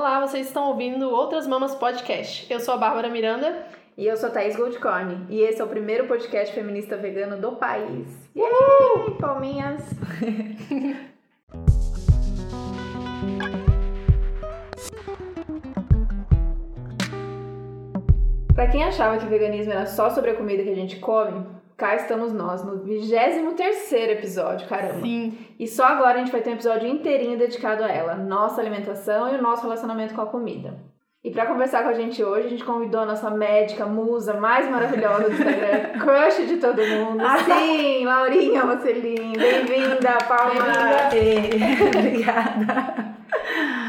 Olá, vocês estão ouvindo Outras Mamas Podcast. Eu sou a Bárbara Miranda. E eu sou a Thaís Goldcorn. E esse é o primeiro podcast feminista vegano do país. Uhul! Palminhas! Pra quem achava que veganismo era só sobre a comida que a gente come, cá estamos nós, no 23 episódio, caramba. Sim. E só agora a gente vai ter um episódio inteirinho dedicado a ela, nossa alimentação e o nosso relacionamento com a comida. E pra conversar com a gente hoje, a gente convidou a nossa médica, musa mais maravilhosa do Instagram, crush de todo mundo. Sim, Laurinha Mocelin, bem-vinda, palmas! Obrigada.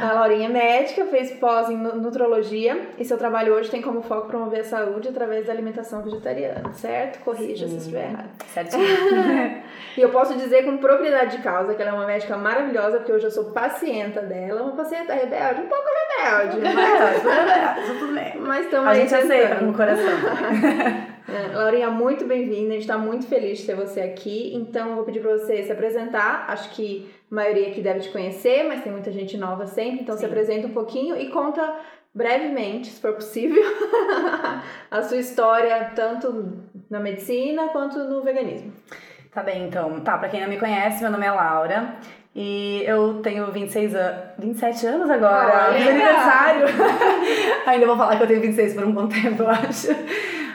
A Laurinha é médica, fez pós em nu- nutrologia e seu trabalho hoje tem como foco promover a saúde através da alimentação vegetariana, certo? Corrija se Sim. estiver errado. Certinho. E eu posso dizer com propriedade de causa que ela é uma médica maravilhosa, porque hoje eu sou pacienta dela, uma pacienta rebelde, um pouco rebelde, mas, tudo bem. mas estamos A gente aceita tentando. no coração. É, Laurinha, muito bem-vinda. A gente está muito feliz de ter você aqui. Então, eu vou pedir para você se apresentar. Acho que a maioria aqui deve te conhecer, mas tem muita gente nova sempre. Então, se Sim. apresenta um pouquinho e conta brevemente, se for possível, a sua história, tanto na medicina quanto no veganismo. Tá bem, então. Tá, pra quem não me conhece, meu nome é Laura. E eu tenho 26 anos. 27 anos agora. Olha! Fiz aniversário. Ainda vou falar que eu tenho 26 por um bom tempo, eu acho.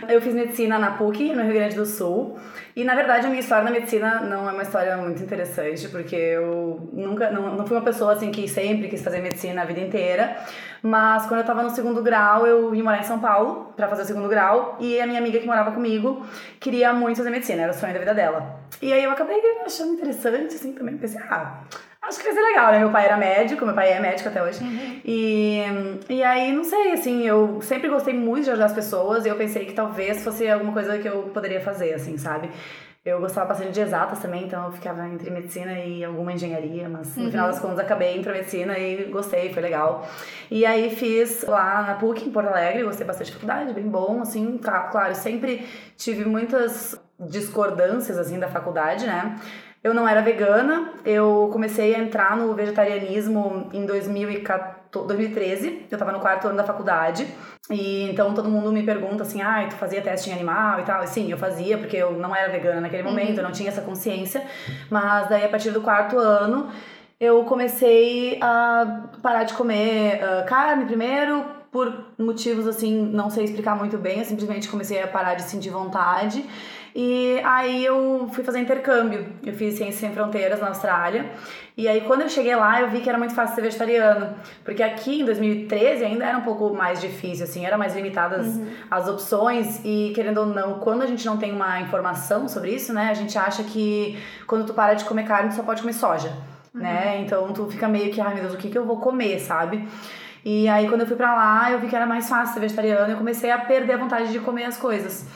Eu fiz medicina na PUC, no Rio Grande do Sul. E na verdade a minha história na medicina não é uma história muito interessante, porque eu nunca não, não fui uma pessoa assim que sempre quis fazer medicina a vida inteira. Mas quando eu tava no segundo grau, eu vim morar em São Paulo pra fazer o segundo grau, e a minha amiga que morava comigo queria muito fazer medicina, era o sonho da vida dela. E aí eu acabei achando interessante, assim, também pensei, ah, acho que vai ser legal, né? Meu pai era médico, meu pai é médico até hoje. E, e aí, não sei, assim, eu sempre gostei muito de ajudar as pessoas e eu pensei que talvez fosse alguma coisa que eu poderia fazer, assim, sabe? Eu gostava bastante de exatas também, então eu ficava entre medicina e alguma engenharia, mas no final das contas acabei indo pra medicina e gostei, foi legal. E aí fiz lá na PUC, em Porto Alegre, gostei bastante de faculdade, bem bom, assim, ca- claro, sempre tive muitas discordâncias, assim, da faculdade, né? Eu não era vegana, eu comecei a entrar no vegetarianismo em 2014, 2013, eu tava no quarto ano da faculdade, e então todo mundo me pergunta assim, ah, tu fazia teste em animal e tal, e sim, eu fazia, porque eu não era vegana naquele momento, eu não tinha essa consciência, mas daí a partir do quarto ano eu comecei a parar de comer ah, carne primeiro, por motivos assim, não sei explicar muito bem, eu simplesmente comecei a parar de sentir vontade. E aí eu fui fazer intercâmbio. Eu fiz Ciências Sem Fronteiras na Austrália. E aí quando eu cheguei lá, eu vi que era muito fácil ser vegetariano, porque aqui em 2013 ainda era um pouco mais difícil assim, era mais limitadas as opções e querendo ou não, quando a gente não tem uma informação sobre isso, né, a gente acha que quando tu para de comer carne, tu só pode comer soja, né? Então tu fica meio que, ai meu Deus, o que que eu vou comer, sabe? E aí, quando eu fui pra lá, eu vi que era mais fácil ser vegetariana e eu comecei a perder a vontade de comer as coisas.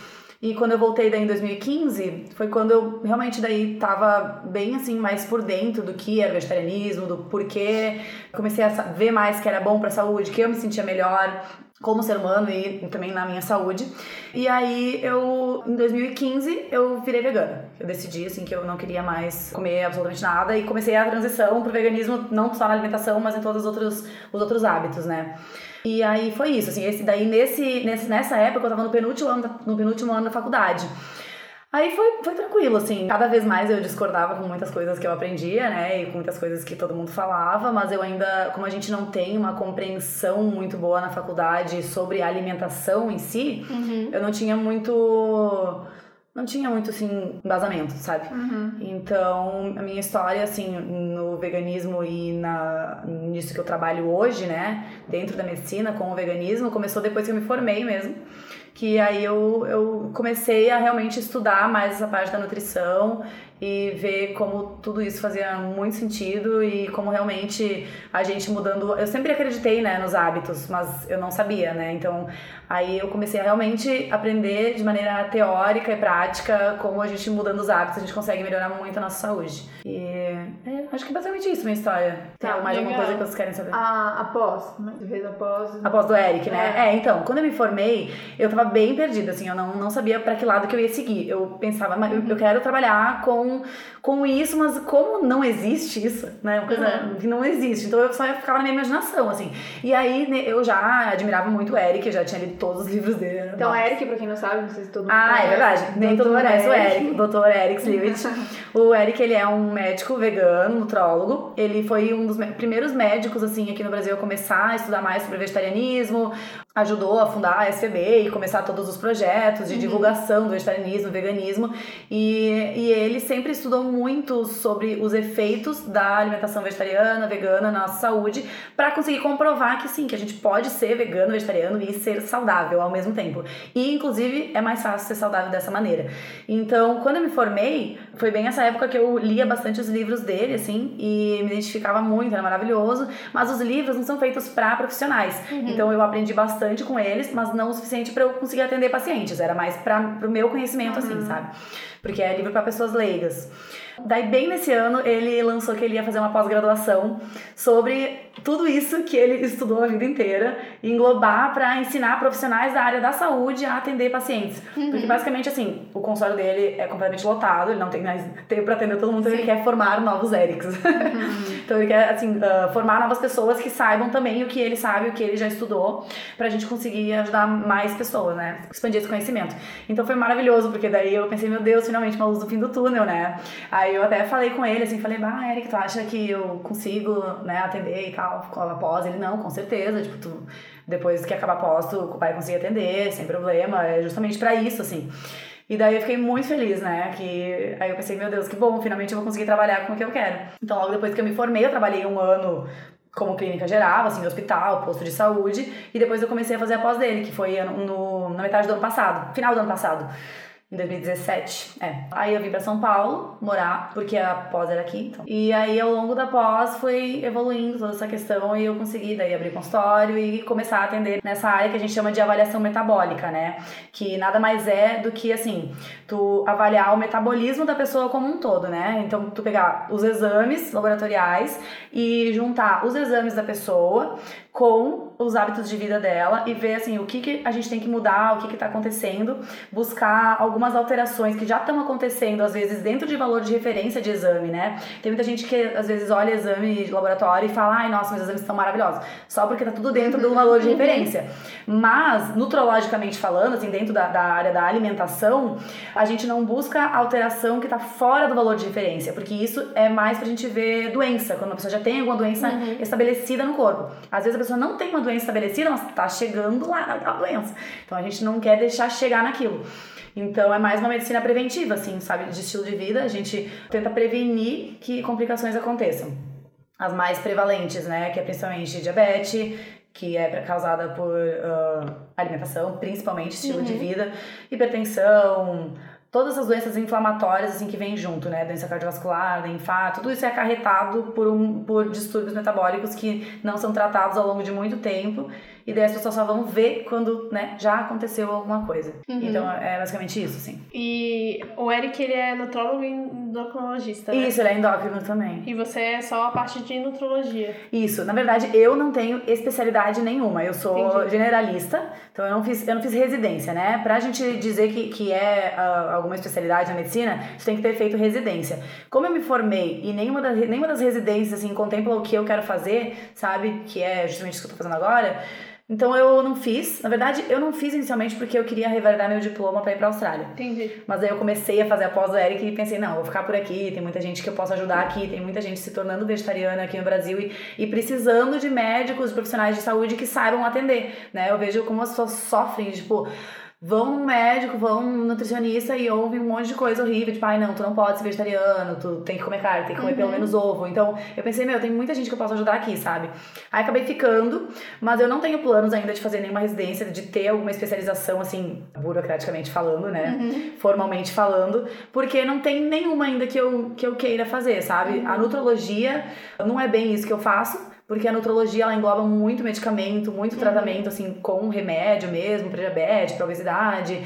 E quando eu voltei daí em 2015, foi quando eu realmente daí tava bem assim, mais por dentro do que era vegetarianismo, do porquê. Comecei a ver mais que era bom pra saúde, que eu me sentia melhor como ser humano e também na minha saúde. E aí eu, em 2015, eu virei vegana. Eu decidi assim que eu não queria mais comer absolutamente nada e comecei a transição pro veganismo não só na alimentação, mas em todos os outros os outros hábitos, né? E aí foi isso, assim, esse daí nesse, nesse nessa época eu tava no penúltimo ano da, no penúltimo ano da faculdade. Aí foi, foi tranquilo, assim. Cada vez mais eu discordava com muitas coisas que eu aprendia, né? E com muitas coisas que todo mundo falava, mas eu ainda, como a gente não tem uma compreensão muito boa na faculdade sobre a alimentação em si, eu não tinha muito. Não tinha muito, assim, embasamento, sabe? Então, a minha história, assim, no veganismo e na, nisso que eu trabalho hoje, né, dentro da medicina com o veganismo, começou depois que eu me formei mesmo. Que aí eu, eu comecei a realmente estudar mais essa parte da nutrição e ver como tudo isso fazia muito sentido e como realmente a gente mudando. Eu sempre acreditei, né, nos hábitos, mas eu não sabia, né? Então aí eu comecei a realmente aprender de maneira teórica e prática como a gente mudando os hábitos a gente consegue melhorar muito a nossa saúde. E, é, acho que é basicamente isso minha história. Tem Tá, mais alguma legal. coisa que vocês querem saber? A, após, né? Você fez após. Após do Eric, né? É. então, quando eu me formei, eu tava bem perdida, assim, eu não, não sabia pra que lado que eu ia seguir. Eu pensava, mas eu, eu quero trabalhar com, com isso, mas como não existe isso, né? Uma coisa Uhum. que não existe. Então eu só ficava na minha imaginação, assim. E aí né, eu já admirava muito o Eric, eu já tinha lido todos os livros dele. Então, massa. Eric, pra quem não sabe, não sei se todo mundo Ah, é conhece, verdade. Nem todo mundo conhece o Eric, o Dr. Eric Sliwich. o Eric, ele é um médico vegano, nutrólogo. Ele foi um dos me- primeiros médicos, assim, aqui no Brasil a começar a estudar mais sobre vegetarianismo. Ajudou a fundar a SPB e começar todos os projetos de divulgação do vegetarianismo, veganismo. E, e ele sempre estudou muito sobre os efeitos da alimentação vegetariana, vegana na nossa saúde, para conseguir comprovar que sim, que a gente pode ser vegano, vegetariano e ser saudável ao mesmo tempo. E, inclusive, é mais fácil ser saudável dessa maneira. Então, quando eu me formei, foi bem essa época que eu lia bastante os livros dele, assim, e me identificava muito, era maravilhoso. Mas os livros não são feitos para profissionais. Então, eu aprendi bastante com eles, mas não o suficiente para eu conseguir atender pacientes. Era mais para o meu conhecimento, assim, sabe? Porque é livro para pessoas leigas. Daí, bem nesse ano, ele lançou que ele ia fazer uma pós-graduação sobre tudo isso que ele estudou a vida inteira e englobar para ensinar profissionais da área da saúde a atender pacientes. Porque, basicamente, assim, o consultório dele é completamente lotado, ele não tem mais tempo para atender todo mundo, então ele quer formar novos Erics. então, ele quer, assim, ah, formar novas pessoas que saibam também o que ele sabe, o que ele já estudou, pra gente conseguir ajudar mais pessoas, né? Expandir esse conhecimento. Então, foi maravilhoso, porque daí eu pensei, meu Deus, finalmente uma luz no fim do túnel, né? Aí eu até falei com ele, assim, falei, bah, Eric, tu acha que eu consigo, né, atender e tal, após? Ele, não, com certeza, tipo, tu, depois que acabar após, tu vai conseguir atender, sem problema, é justamente pra isso, assim. E daí eu fiquei muito feliz, né? Que aí eu pensei, meu Deus, que bom, finalmente eu vou conseguir trabalhar com o que eu quero. Então, logo depois que eu me formei, eu trabalhei um ano como clínica geral, assim, hospital, posto de saúde, e depois eu comecei a fazer a pós dele, que foi no, na metade do ano passado, final do ano passado. Em 2017, é. Aí eu vim pra São Paulo morar, porque a pós era aqui. Então. E aí ao longo da pós foi evoluindo toda essa questão e eu consegui daí abrir consultório e começar a atender nessa área que a gente chama de avaliação metabólica, né? Que nada mais é do que assim, tu avaliar o metabolismo da pessoa como um todo, né? Então tu pegar os exames laboratoriais e juntar os exames da pessoa com os hábitos de vida dela e ver assim o que, que a gente tem que mudar, o que está acontecendo, buscar algumas alterações que já estão acontecendo às vezes dentro de valor de referência de exame, né? Tem muita gente que às vezes olha exame de laboratório e fala, ai nossa, meus exames estão maravilhosos, só porque tá tudo dentro do valor de referência. Mas nutrologicamente falando, assim dentro da, da área da alimentação, a gente não busca alteração que tá fora do valor de referência, porque isso é mais pra gente ver doença, quando a pessoa já tem alguma doença estabelecida no corpo. Às vezes pessoa não tem uma doença estabelecida, mas tá chegando lá naquela doença. Então a gente não quer deixar chegar naquilo. Então é mais uma medicina preventiva, assim, sabe, de estilo de vida. A gente tenta prevenir que complicações aconteçam. As mais prevalentes, né, que é principalmente diabetes, que é causada por ah, alimentação, principalmente estilo de vida, hipertensão, todas as doenças inflamatórias assim que vêm junto, né, doença cardiovascular, infarto, tudo isso é acarretado por um por distúrbios metabólicos que não são tratados ao longo de muito tempo e daí as pessoas só vão ver quando, né, já aconteceu alguma coisa. Então é basicamente isso, assim. E o Eric, ele é nutrólogo e endocrinologista, né? Isso, ele é endócrino também. E você é só a parte de nutrologia. Isso, na verdade eu não tenho especialidade nenhuma, eu sou Entendi. generalista, então eu não fiz, eu não fiz residência, né? Pra gente dizer que, que é ah, alguma especialidade na medicina, você tem que ter feito residência. Como eu me formei e nenhuma das, nenhuma das residências assim, contempla o que eu quero fazer, sabe? Que é justamente isso que eu tô fazendo agora. Então eu não fiz, na verdade eu não fiz inicialmente porque eu queria revalidar meu diploma pra ir pra Austrália. Entendi. Mas aí eu comecei a fazer a pós do Eric e pensei, não, vou ficar por aqui, tem muita gente que eu posso ajudar aqui, tem muita gente se tornando vegetariana aqui no Brasil e, e precisando de médicos, de profissionais de saúde que saibam atender, né? Eu vejo como as pessoas sofrem, tipo, vão num médico, vão num nutricionista e ouvem um monte de coisa horrível, tipo, ai não, tu não pode ser vegetariano, tu tem que comer carne, tem que comer pelo menos ovo. Então, eu pensei, meu, tem muita gente que eu posso ajudar aqui, sabe? Aí acabei ficando, mas eu não tenho planos ainda de fazer nenhuma residência, de ter alguma especialização, assim, burocraticamente falando, né? Formalmente falando, porque não tem nenhuma ainda que eu, que eu queira fazer, sabe? A nutrologia não é bem isso que eu faço, porque a nutrologia ela engloba muito medicamento, muito tratamento, assim, com remédio mesmo, pra diabetes, pra obesidade.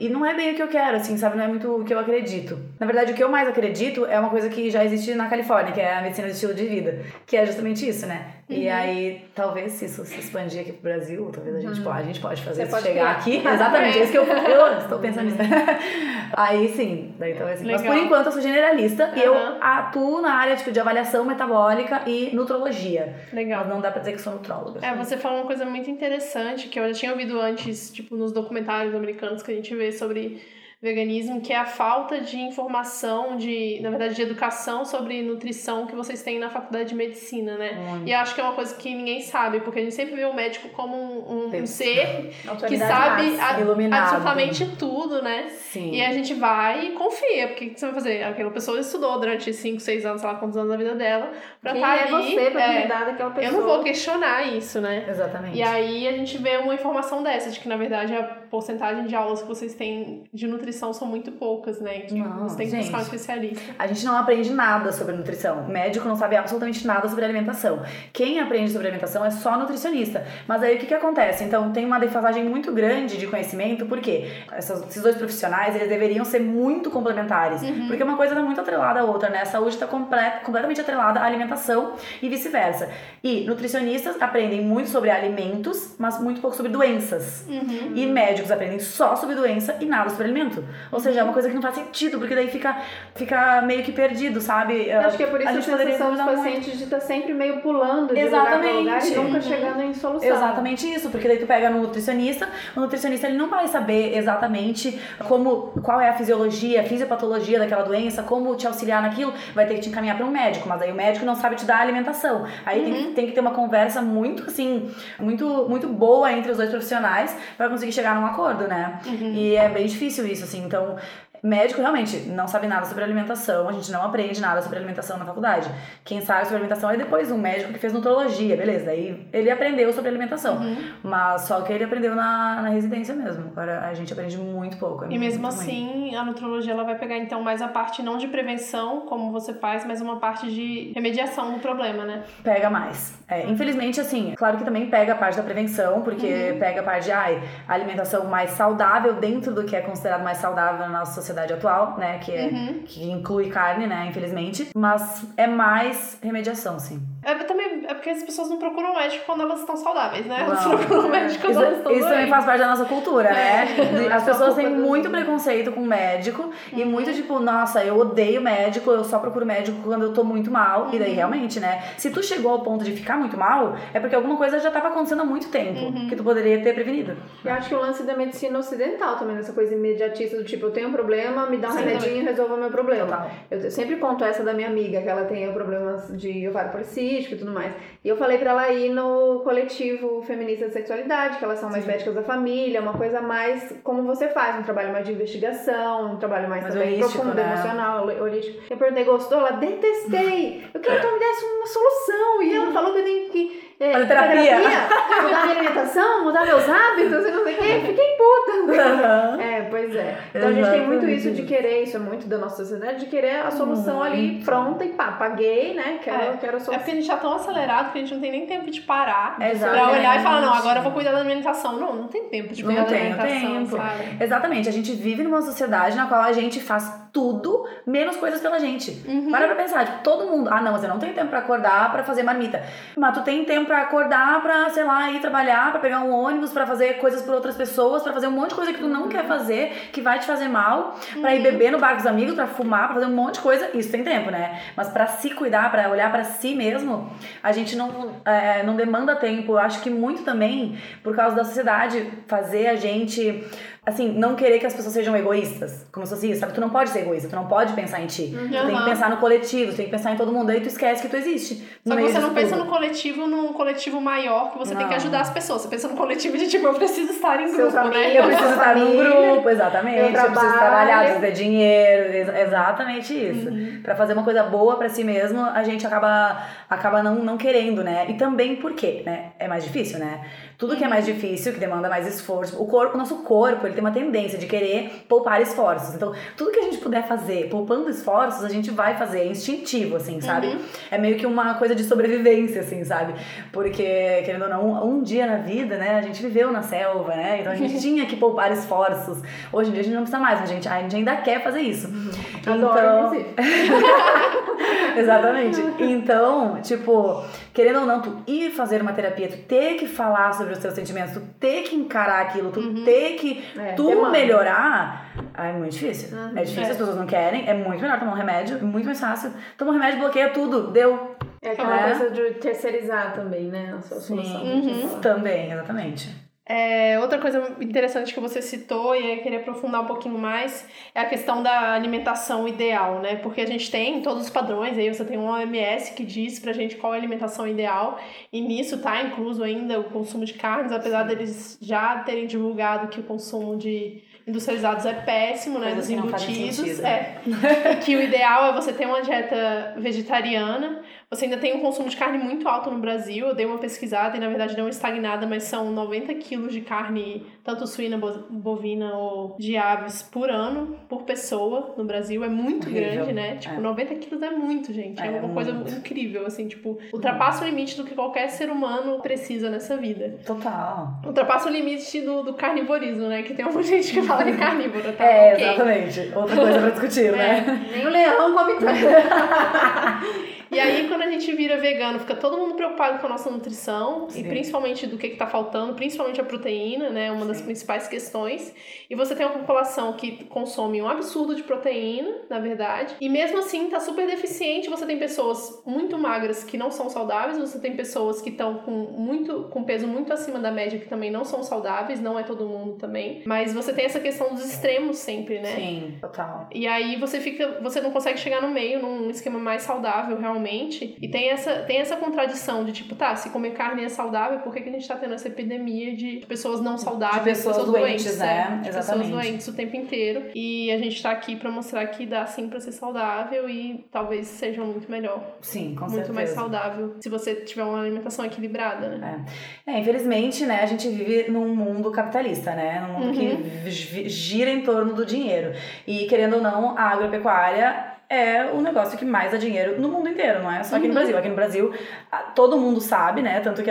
E não é bem o que eu quero, assim, sabe? Não é muito o que eu acredito. Na verdade, o que eu mais acredito é uma coisa que já existe na Califórnia, que é a medicina de estilo de vida, que é justamente isso, né? E Uhum. aí, talvez se isso se expandir aqui pro Brasil, talvez a gente, Uhum. pode, a gente pode fazer Você isso pode chegar criar. aqui. Exatamente, é isso que eu, eu estou pensando nisso. aí sim, daí talvez sim. Mas por enquanto eu sou generalista e eu Aham. atuo na área tipo, de avaliação metabólica e nutrologia. Legal. Mas não dá pra dizer que sou nutróloga. É, você falou uma coisa muito interessante que eu já tinha ouvido antes, tipo, nos documentários americanos que a gente vê sobre veganismo, que é a falta de informação, de, na verdade, de educação sobre nutrição que vocês têm na faculdade de medicina, né? Muito. E acho que é uma coisa que ninguém sabe, porque a gente sempre vê o médico como um, um- ser que sabe a- absolutamente tudo, né? Sim. E a gente vai e confia, porque o que você vai fazer? Aquela pessoa estudou durante 5, 6 anos, sei lá quantos anos da vida dela, pra Quem estar é ali. você pra é, cuidar daquela pessoa? eu não vou questionar isso, né? Exatamente. E aí a gente vê uma informação dessa, de que na verdade a porcentagem de aulas que vocês têm de nutrição são muito poucas, né? Que Não, você tem que buscar um gente. especialista. A gente não aprende nada sobre nutrição. O médico não sabe absolutamente nada sobre alimentação. Quem aprende sobre alimentação é só nutricionista. Mas aí o que, que acontece? Então tem uma defasagem muito grande de conhecimento, porque essas- esses dois profissionais eles deveriam ser muito complementares. Porque uma coisa está muito atrelada à outra, né? A saúde está completamente atrelada à alimentação e vice-versa. E nutricionistas aprendem muito sobre alimentos, mas muito pouco sobre doenças. Uhum. E médicos aprendem só sobre doença e nada sobre alimento. Ou seja, é uma coisa que não faz sentido, porque daí fica, fica meio que perdido, sabe? Eu acho que é por isso a a, sensação dos muito. pacientes de estar sempre meio pulando de Exatamente. lugar lugar e nunca Uhum. chegando em solução. Exatamente isso, porque daí tu pega no nutricionista, o nutricionista ele não vai saber exatamente como qual é a fisiologia, a fisiopatologia daquela doença, como te auxiliar naquilo, vai ter que te encaminhar para um médico, mas aí o médico não sabe te dar a alimentação. Aí tem, que- tem que ter uma conversa muito assim, muito muito boa entre os dois profissionais para conseguir chegar num acordo, né? E é bem difícil isso assim, então Médico realmente não sabe nada sobre alimentação, a gente não aprende nada sobre alimentação na faculdade. Quem sabe sobre alimentação é depois um médico que fez nutrologia, beleza? Aí ele aprendeu sobre alimentação. Uhum. Mas só que ele aprendeu na, na residência mesmo. Agora a gente aprende muito pouco. é E mesmo muito ruim. assim, a nutrologia ela vai pegar então mais a parte não de prevenção, como você faz, mas uma parte de remediação do problema, né? Pega mais. É, infelizmente, assim, claro que também pega a parte da prevenção, porque pega a parte de ai, alimentação mais saudável dentro do que é considerado mais saudável na nossa sociedade atual, né? Que, é, Uhum. que inclui carne, né? Infelizmente. Mas é mais remediação, sim. É, também, é porque as pessoas não procuram médico quando elas estão saudáveis, né? Elas Não. procuram médico quando Isso, elas estão isso também doentes. faz parte da nossa cultura, né? é As só pessoas têm muito preconceito com médico e muito tipo, nossa, eu odeio médico, eu só procuro médico quando eu tô muito mal. E daí realmente, né? Se tu chegou ao ponto de ficar muito mal, é porque alguma coisa já tava acontecendo há muito tempo que tu poderia ter prevenido. Eu acho que o lance da medicina ocidental também, nessa coisa imediatista do tipo, eu tenho um problema, me dá um Sim, remedinho e resolva o meu problema. Total. Eu sempre conto essa da minha amiga, que ela tem problemas de ovário policístico e tudo mais. E eu falei pra ela ir no coletivo feminista de sexualidade, que elas são mais médicas da família, uma coisa mais como você faz, um trabalho mais de investigação, um trabalho mais, Mais também holístico, profundo, né? emocional, holístico. Eu perguntei, gostou? Ela, detestei! Eu queria que ela me desse uma solução. E ela falou que eu tenho que... É, Fazer terapia. mudar minha alimentação, mudar meus hábitos e não sei o quê. Fiquei puta. É, pois é. Então a gente tem muito Exatamente isso de querer, isso é muito da nossa sociedade, de querer a solução ali pronta e pá, paguei, né? Quero, É. quero a É solução. porque a gente tá tão acelerado que a gente não tem nem tempo de parar pra Exatamente. olhar e falar, não, agora eu vou cuidar da alimentação. Não, não tem tempo de Não cuidar da tenho alimentação, tempo. sabe? Exatamente, a gente vive numa sociedade na qual a gente faz tudo menos coisas pela gente. Uhum. Para pra pensar, tipo, todo mundo, ah não, mas eu não tenho tempo pra acordar pra fazer marmita. Mas tu tem tempo pra acordar pra, sei lá, ir trabalhar, pra pegar um ônibus, pra fazer coisas por outras pessoas, pra fazer um monte de coisa que tu não quer fazer, que vai te fazer mal, pra ir beber no bar com os amigos, pra fumar, pra fazer um monte de coisa, isso tem tempo, né? Mas pra se cuidar, pra olhar pra si mesmo, a gente não, é, não demanda tempo. Eu acho que muito também por causa da sociedade fazer a gente assim, não querer que as pessoas sejam egoístas. Como se fosse isso, sabe? Tu não pode ser egoísta, tu não pode pensar em ti. Tu tem que pensar no coletivo, tu tem que pensar em todo mundo, aí tu esquece que tu existe. Só no que você não pensa tudo. no coletivo, num coletivo maior, que você tem que Não. ajudar as pessoas. Você pensa no coletivo de tipo, eu preciso estar em grupo, né? amigos, Eu preciso estar num Família, grupo, exatamente. eu Eu, preciso trabalhar, preciso ter dinheiro, ex- exatamente isso. Uhum. Pra fazer uma coisa boa pra si mesmo, a gente acaba, acaba não, não querendo, né? E também por quê, né? É mais difícil, né? Tudo que é mais difícil, que demanda mais esforço. O corpo, o nosso corpo, ele tem uma tendência de querer poupar esforços. Então, tudo que a gente puder fazer, poupando esforços, a gente vai fazer, é instintivo, assim, sabe? Uhum. É meio que uma coisa de sobrevivência, assim, sabe? Porque, querendo ou não, um, um dia na vida, né, a gente viveu na selva, né? Então a gente tinha que poupar esforços. Hoje em dia a gente não precisa mais, a gente, a gente ainda quer fazer isso. Adoro, Então, inclusive. Exatamente. Então, tipo, querendo ou não, tu ir fazer uma terapia, tu ter que falar sobre os teus sentimentos, tu ter que encarar aquilo, tu ter que É, tu demanda. melhorar, é muito difícil. Uhum. É difícil, É. as pessoas não querem, é muito melhor tomar um remédio, é muito mais fácil. Toma um remédio, bloqueia tudo, deu. É aquela É. coisa de terceirizar também, né? A sua solução. Sim. fala. Também, exatamente. É, outra coisa interessante que você citou, e eu queria aprofundar um pouquinho mais, é a questão da alimentação ideal, né? Porque a gente tem todos os padrões, aí você tem um OMS que diz pra gente qual é a alimentação ideal, e nisso tá incluso ainda o consumo de carnes, apesar deles já terem divulgado que o consumo de industrializados é péssimo, né? Dos embutidos. sentido. É. E que o ideal é você ter uma dieta vegetariana. Você ainda tem um consumo de carne muito alto no Brasil. Eu dei uma pesquisada e, na verdade, deu uma estagnada, mas são 90 quilos de carne, tanto suína, bo- bovina ou de aves, por ano, por pessoa no Brasil. É muito Horrível. grande, né? Tipo, É. 90 quilos é muito, gente. É, É, uma coisa muito. incrível, assim, tipo, ultrapassa o limite do que qualquer ser humano precisa nessa vida. Total. Ultrapassa o limite do, do carnivorismo, né? Que tem uma gente que fala que é carnívoro, tá? É, Ok. exatamente. Outra coisa pra discutir, né? Nem o leão come tanto. E aí, quando a gente vira vegano, fica todo mundo preocupado com a nossa nutrição Sim. e principalmente do que, que tá faltando, principalmente a proteína, né? Uma das Sim. principais questões. E você tem uma população que consome um absurdo de proteína, na verdade. E mesmo assim, tá super deficiente. Você tem pessoas muito magras que não são saudáveis, você tem pessoas que estão com muito com peso muito acima da média que também não são saudáveis, não é todo mundo também. Mas você tem essa questão dos extremos sempre, né? Sim, total. E aí você fica, você não consegue chegar no meio num esquema mais saudável realmente. E tem essa, tem essa contradição de tipo, tá, se comer carne é saudável, por que, que a gente tá tendo essa epidemia de pessoas não saudáveis, De pessoas doentes, né? De Exatamente. pessoas doentes o tempo inteiro. E a gente tá aqui pra mostrar que dá sim pra ser saudável e talvez seja muito melhor, Sim, com muito certeza. mais saudável se você tiver uma alimentação equilibrada, né? É, infelizmente, né, a gente vive num mundo capitalista, né? Num mundo Uhum. que gira em torno do dinheiro. E, querendo ou não, a agropecuária é o negócio que mais dá dinheiro no mundo inteiro, não é só aqui no Uhum. Brasil. Aqui no Brasil, todo mundo sabe, né? Tanto que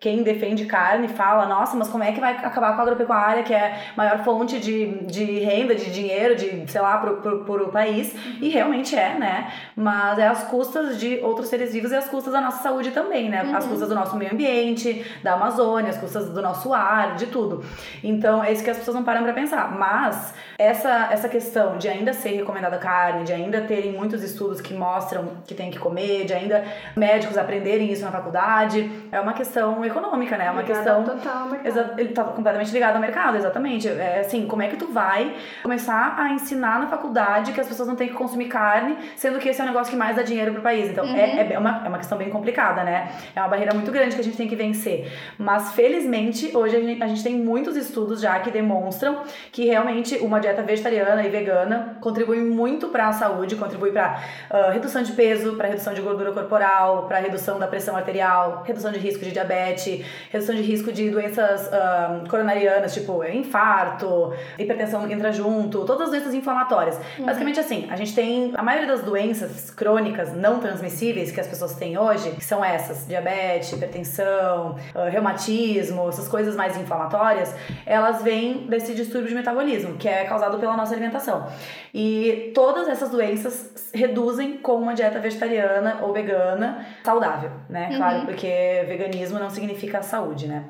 quem defende carne fala, nossa, mas como é que vai acabar com a agropecuária, que é a maior fonte de, de renda, de dinheiro, de, sei lá, pro, pro, pro país. E realmente é, né? Mas é às custas de outros seres vivos e às custas da nossa saúde também, né? Às Uhum. custas do nosso meio ambiente, da Amazônia, às custas do nosso ar, de tudo. Então, é isso que as pessoas não param pra pensar. Mas essa, essa questão de ainda ser recomendada carne, de ainda terem muitos estudos que mostram que tem que comer, de ainda médicos aprenderem isso na faculdade, é uma questão econômica, né? É uma Ligada questão total mercado. Ele tá completamente ligado ao mercado, exatamente. É assim, como é que tu vai começar a ensinar na faculdade que as pessoas não têm que consumir carne, sendo que esse é o negócio que mais dá dinheiro pro país? Então, é, é, uma, é uma questão bem complicada, né? É uma barreira muito grande que a gente tem que vencer. Mas, felizmente, hoje a gente, a gente tem muitos estudos já que demonstram que realmente uma dieta vegetariana e vegana contribui muito para a saúde, contribui para redução de peso, para redução de gordura corporal, para redução da pressão arterial, redução de risco de diabetes, redução de risco de doenças ah, coronarianas, tipo infarto, hipertensão entra junto, todas as doenças inflamatórias. Basicamente assim, a gente tem a maioria das doenças crônicas não transmissíveis que as pessoas têm hoje, que são essas, diabetes, hipertensão, ah, reumatismo, essas coisas mais inflamatórias, elas vêm desse distúrbio de metabolismo, que é causado pela nossa alimentação. E todas essas doenças reduzem com uma dieta vegetariana ou vegana saudável, né? Claro, porque veganismo não significa saúde, né?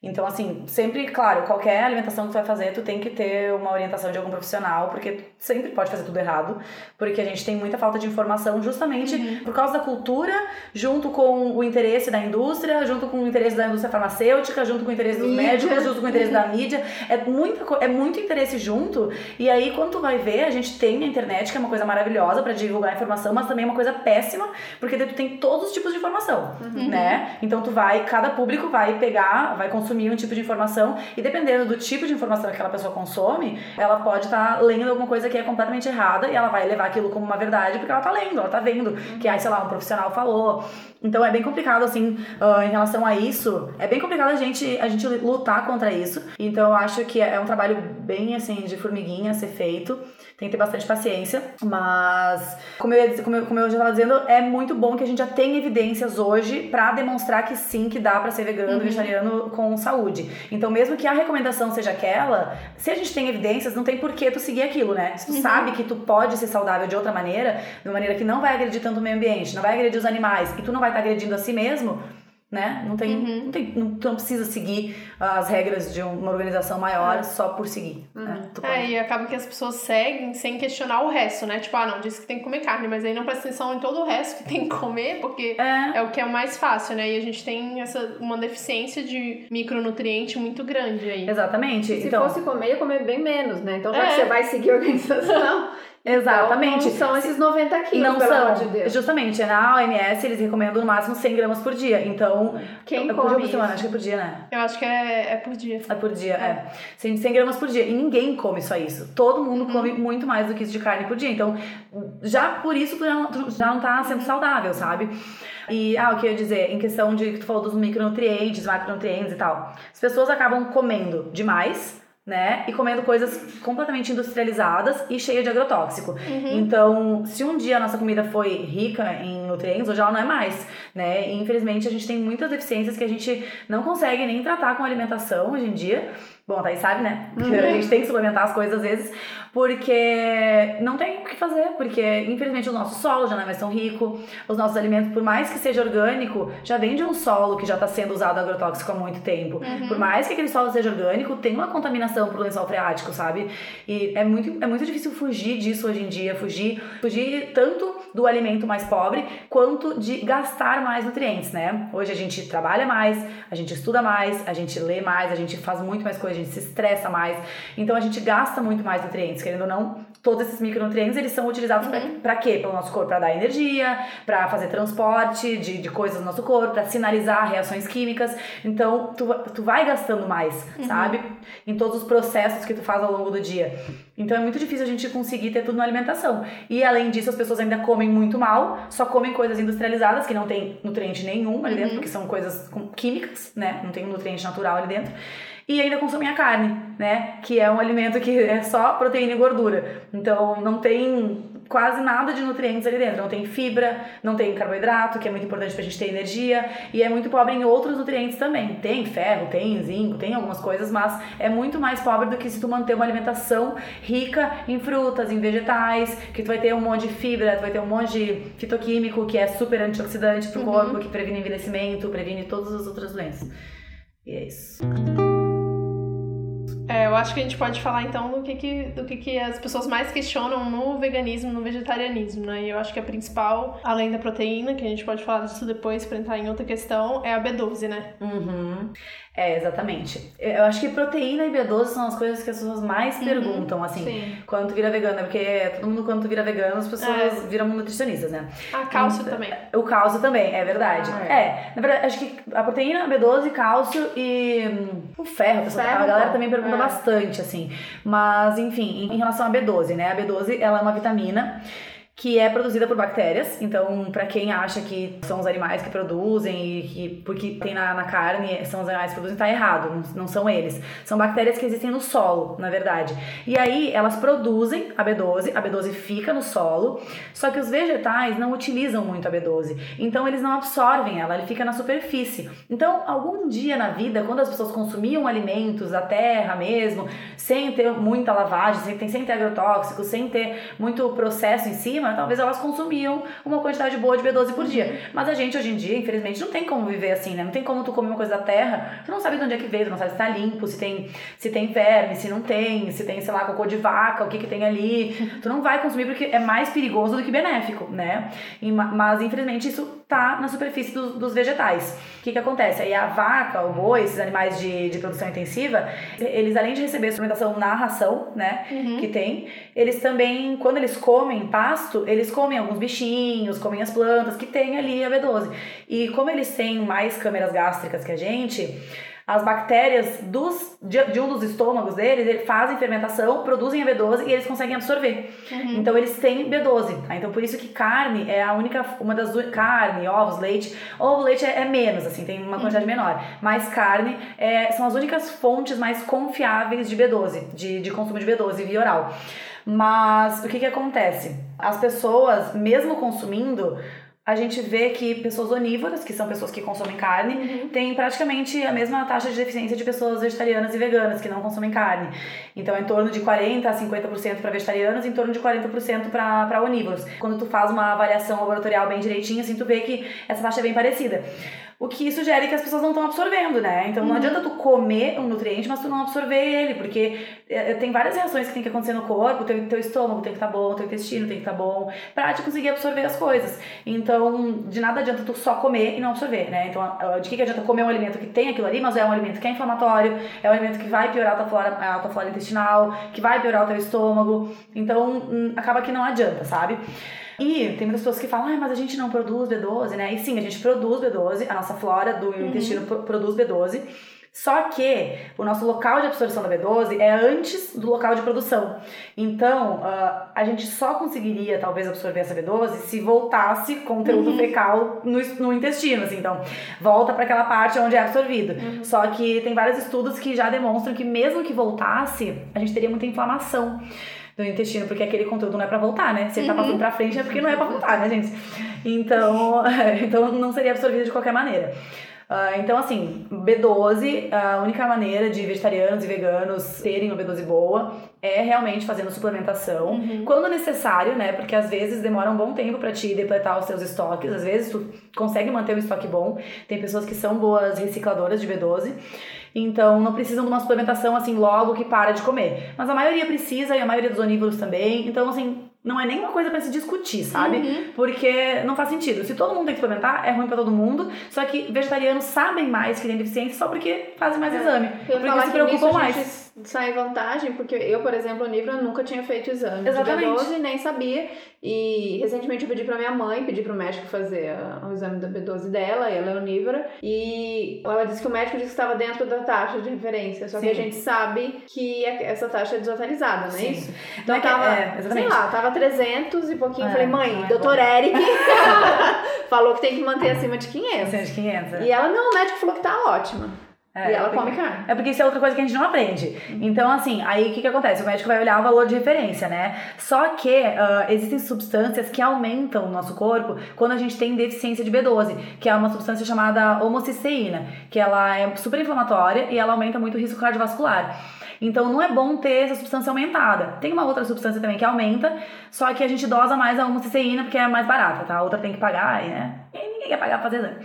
Então, assim, sempre, claro, qualquer alimentação que tu vai fazer, tu tem que ter uma orientação de algum profissional, porque tu sempre pode fazer tudo errado, porque a gente tem muita falta de informação justamente por causa da cultura, junto com o interesse da indústria, junto com o interesse da indústria farmacêutica, junto com o interesse dos Mídia. médicos, junto com o interesse da mídia. É, muita, é muito interesse junto, e aí quando tu vai ver, a gente tem a internet, que é uma coisa maravilhosa pra divulgar informação, mas também é uma coisa péssima, porque tu tem todos os tipos de informação, né? Então tu vai, cada público vai pegar, vai consumir consumir um tipo de informação e dependendo do tipo de informação que aquela pessoa consome, ela pode estar tá lendo alguma coisa que é completamente errada e ela vai levar aquilo como uma verdade porque ela tá lendo, ela tá vendo que, aí, sei lá, um profissional falou. Então é bem complicado, assim, uh, em relação a isso. É bem complicado a gente, a gente lutar contra isso. Então eu acho que é um trabalho bem, assim, de formiguinha ser feito tem que ter bastante paciência. Mas, como eu, como eu, como eu já estava dizendo, é muito bom que a gente já tenha evidências hoje para demonstrar que sim, que dá para ser vegano uhum. vegetariano com saúde. Então, mesmo que a recomendação seja aquela, se a gente tem evidências, não tem por que tu seguir aquilo, né? Se tu uhum. sabe que tu pode ser saudável de outra maneira, de uma maneira que não vai agredir tanto o meio ambiente, não vai agredir os animais, e tu não vai estar tá agredindo a si mesmo, né? Não tem, uhum. não tem, não, tu não precisa seguir as regras de uma organização maior é. só por seguir. Né? Uhum. Né? É, e acaba que as pessoas seguem sem questionar o resto, né? Tipo, ah, não, disse que tem que comer carne, mas aí não presta atenção em todo o resto que tem que comer, porque é, é o que é o mais fácil, né? E a gente tem essa, uma deficiência de micronutriente muito grande aí. Exatamente. Se então, fosse comer, ia comer bem menos, né? Então já é. que você vai seguir a organização. Exatamente. Então, não são esses 90 quilos, não pelo são. amor de Deus. Justamente, na OMS eles recomendam no máximo 100 gramas por dia. Então, quem come por semana, acho que é por dia, né? Eu acho que é, é por dia. É por dia, é. é. 100, 100 gramas por dia. E ninguém come só isso. Todo mundo uhum. come muito mais do que isso de carne por dia. Então, já por isso tu já não, tu já não tá sendo saudável, sabe? E, ah, o que eu ia dizer, em questão de que tu falou dos micronutrientes, macronutrientes e tal. As pessoas acabam comendo demais né? E comendo coisas completamente industrializadas e cheia de agrotóxico. Uhum. Então, se um dia a nossa comida foi rica em nutrientes, hoje ela não é mais, né? E, infelizmente, a gente tem muitas deficiências que a gente não consegue nem tratar com alimentação hoje em dia. Bom, tá aí sabe, né? Que uhum. a gente tem que suplementar as coisas às vezes, porque não tem o que fazer, porque infelizmente o nosso solo já não é mais tão rico, os nossos alimentos, por mais que seja orgânico, já vem de um solo que já está sendo usado agrotóxico há muito tempo. Uhum. Por mais que aquele solo seja orgânico, tem uma contaminação pro lençol freático, sabe? E é muito, é muito difícil fugir disso hoje em dia, fugir, fugir tanto do alimento mais pobre quanto de gastar mais nutrientes, né? Hoje a gente trabalha mais, a gente estuda mais, a gente lê mais, a gente faz muito mais coisas gente se estressa mais. Então a gente gasta muito mais nutrientes, querendo ou não, todos esses micronutrientes eles são utilizados uhum. para quê? Pelo nosso corpo, para dar energia, para fazer transporte de, de coisas no nosso corpo, para sinalizar reações químicas. Então tu, tu vai gastando mais, uhum. sabe? Em todos os processos que tu faz ao longo do dia. Então é muito difícil a gente conseguir ter tudo na alimentação. E além disso, as pessoas ainda comem muito mal, só comem coisas industrializadas que não tem nutriente nenhum ali dentro, uhum. porque são coisas químicas, né? Não tem um nutriente natural ali dentro e ainda consomem a carne, né? Que é um alimento que é só proteína e gordura. Então não tem quase nada de nutrientes ali dentro. Não tem fibra, não tem carboidrato, que é muito importante pra gente ter energia, e é muito pobre em outros nutrientes também. Tem ferro, tem zinco, tem algumas coisas, mas é muito mais pobre do que se tu manter uma alimentação rica em frutas, em vegetais, que tu vai ter um monte de fibra, tu vai ter um monte de fitoquímico que é super antioxidante pro uhum. corpo, que previne envelhecimento, previne todas as outras doenças. E é isso. É, eu acho que a gente pode falar então do que, que, do que, que as pessoas mais questionam no veganismo, no vegetarianismo, né? E eu acho que a principal, além da proteína, que a gente pode falar disso depois para entrar em outra questão, é a B12, né? Uhum. É, exatamente. Eu acho que proteína e B12 são as coisas que as pessoas mais uhum, perguntam, assim, sim. quando tu vira vegana, porque todo mundo quando tu vira vegano, as pessoas é. viram nutricionistas, né? Ah, cálcio então, também. O cálcio também, é verdade. Ah, é. é. na verdade, acho que a proteína, B12, cálcio e hum, o ferro, a, ferro, a galera também pergunta é. bastante, assim. Mas, enfim, em relação à B12, né? A B12, ela é uma vitamina que é produzida por bactérias. Então, para quem acha que são os animais que produzem e que porque tem na, na carne são os animais que produzem, tá errado, não, não, são eles. São bactérias que existem no solo, na verdade. E aí elas produzem a B12, a B12 fica no solo, só que os vegetais não utilizam muito a B12. Então eles não absorvem ela, ele fica na superfície. Então, algum dia na vida, quando as pessoas consumiam alimentos da terra mesmo, sem ter muita lavagem, sem, sem ter agrotóxicos, sem ter muito processo em cima, talvez elas consumiam uma quantidade boa de B12 por dia. Mas a gente hoje em dia, infelizmente, não tem como viver assim, né? Não tem como tu comer uma coisa da terra, tu não sabe de onde é que veio, tu não sabe se tá limpo, se tem, se tem verme, se não tem, se tem, sei lá, cocô de vaca, o que que tem ali. Tu não vai consumir porque é mais perigoso do que benéfico, né? E, mas infelizmente isso tá na superfície do, dos vegetais. O que que acontece? Aí a vaca, o boi, esses animais de, de produção intensiva, eles além de receber suplementação na ração, né, uhum. que tem, eles também, quando eles comem pasto, eles comem alguns bichinhos, comem as plantas que tem ali a B12. E como eles têm mais câmeras gástricas que a gente, as bactérias dos, de, de, um dos estômagos deles, eles fazem fermentação, produzem a B12 e eles conseguem absorver. Uhum. Então eles têm B12, tá? Então por isso que carne é a única, uma das carne, ovos, leite, ovo, leite é, é menos, assim, tem uma quantidade uhum. menor. Mas carne é, são as únicas fontes mais confiáveis de B12, de, de consumo de B12 via oral. Mas o que que acontece? As pessoas, mesmo consumindo, a gente vê que pessoas onívoras, que são pessoas que consomem carne, uhum. têm praticamente a mesma taxa de deficiência de pessoas vegetarianas e veganas que não consomem carne. Então, é em torno de 40% a 50% para vegetarianos e em torno de 40% para onívoros. Quando tu faz uma avaliação laboratorial bem direitinho, assim, tu vê que essa taxa é bem parecida. O que sugere que as pessoas não estão absorvendo, né? Então não uhum. adianta tu comer um nutriente, mas tu não absorver ele, porque é, tem várias reações que tem que acontecer no corpo, teu, teu estômago tem que estar tá bom, teu intestino tem que estar tá bom, pra te conseguir absorver as coisas. Então, de nada adianta tu só comer e não absorver, né? Então, de que, que adianta comer um alimento que tem aquilo ali, mas é um alimento que é inflamatório, é um alimento que vai piorar a tua flora, a tua flora intestinal, que vai piorar o teu estômago. Então, hum, acaba que não adianta, sabe? E tem muitas pessoas que falam, ah, mas a gente não produz B12, né? E sim, a gente produz B12, a nossa flora do uhum. intestino produz B12. Só que o nosso local de absorção da B12 é antes do local de produção. Então, uh, a gente só conseguiria talvez absorver essa B12 se voltasse conteúdo uhum. fecal no, no intestino. Assim. Então, volta para aquela parte onde é absorvido. Uhum. Só que tem vários estudos que já demonstram que, mesmo que voltasse, a gente teria muita inflamação do intestino, porque aquele conteúdo não é para voltar, né? Se ele tá uhum. passando pra frente é porque não é para voltar, né, gente? Então, então não seria absorvido de qualquer maneira. Uh, então, assim, B12, a única maneira de vegetarianos e veganos terem uma B12 boa é realmente fazendo suplementação, uhum. quando necessário, né? Porque às vezes demora um bom tempo para te depletar os seus estoques, às vezes tu consegue manter um estoque bom. Tem pessoas que são boas recicladoras de B12. Então não precisam de uma suplementação assim logo que para de comer. Mas a maioria precisa e a maioria dos onívoros também. Então, assim, não é nenhuma coisa para se discutir, sabe? Uhum. Porque não faz sentido. Se todo mundo tem que suplementar, é ruim para todo mundo. Só que vegetarianos sabem mais que tem deficiência só porque fazem mais é. exame. Eu porque se preocupam mais sai vantagem, porque eu, por exemplo, o nível nunca tinha feito exame Exatamente. de B12 nem sabia. E recentemente eu pedi pra minha mãe, pedi pro médico fazer o exame da B12 dela, e ela é onívora, e ela disse que o médico disse que estava dentro da taxa de referência, só Sim. que a gente sabe que é, essa taxa é desatualizada, não é Sim. isso? Então é tava, é, sei lá, tava 300 e pouquinho, é, falei, mãe, é doutor Eric falou que tem que manter acima de 500. Acima de 500. É. E ela, não, o médico falou que tá ótima. É, e ela porque, come carne. É porque isso é outra coisa que a gente não aprende. Uhum. Então, assim, aí o que, que acontece? O médico vai olhar o valor de referência, né? Só que uh, existem substâncias que aumentam o nosso corpo quando a gente tem deficiência de B12, que é uma substância chamada homocisteína, que ela é super inflamatória e ela aumenta muito o risco cardiovascular. Então não é bom ter essa substância aumentada. Tem uma outra substância também que aumenta, só que a gente dosa mais a homocisteína porque é mais barata, tá? A outra tem que pagar, né? E ninguém quer pagar pra fazer exame.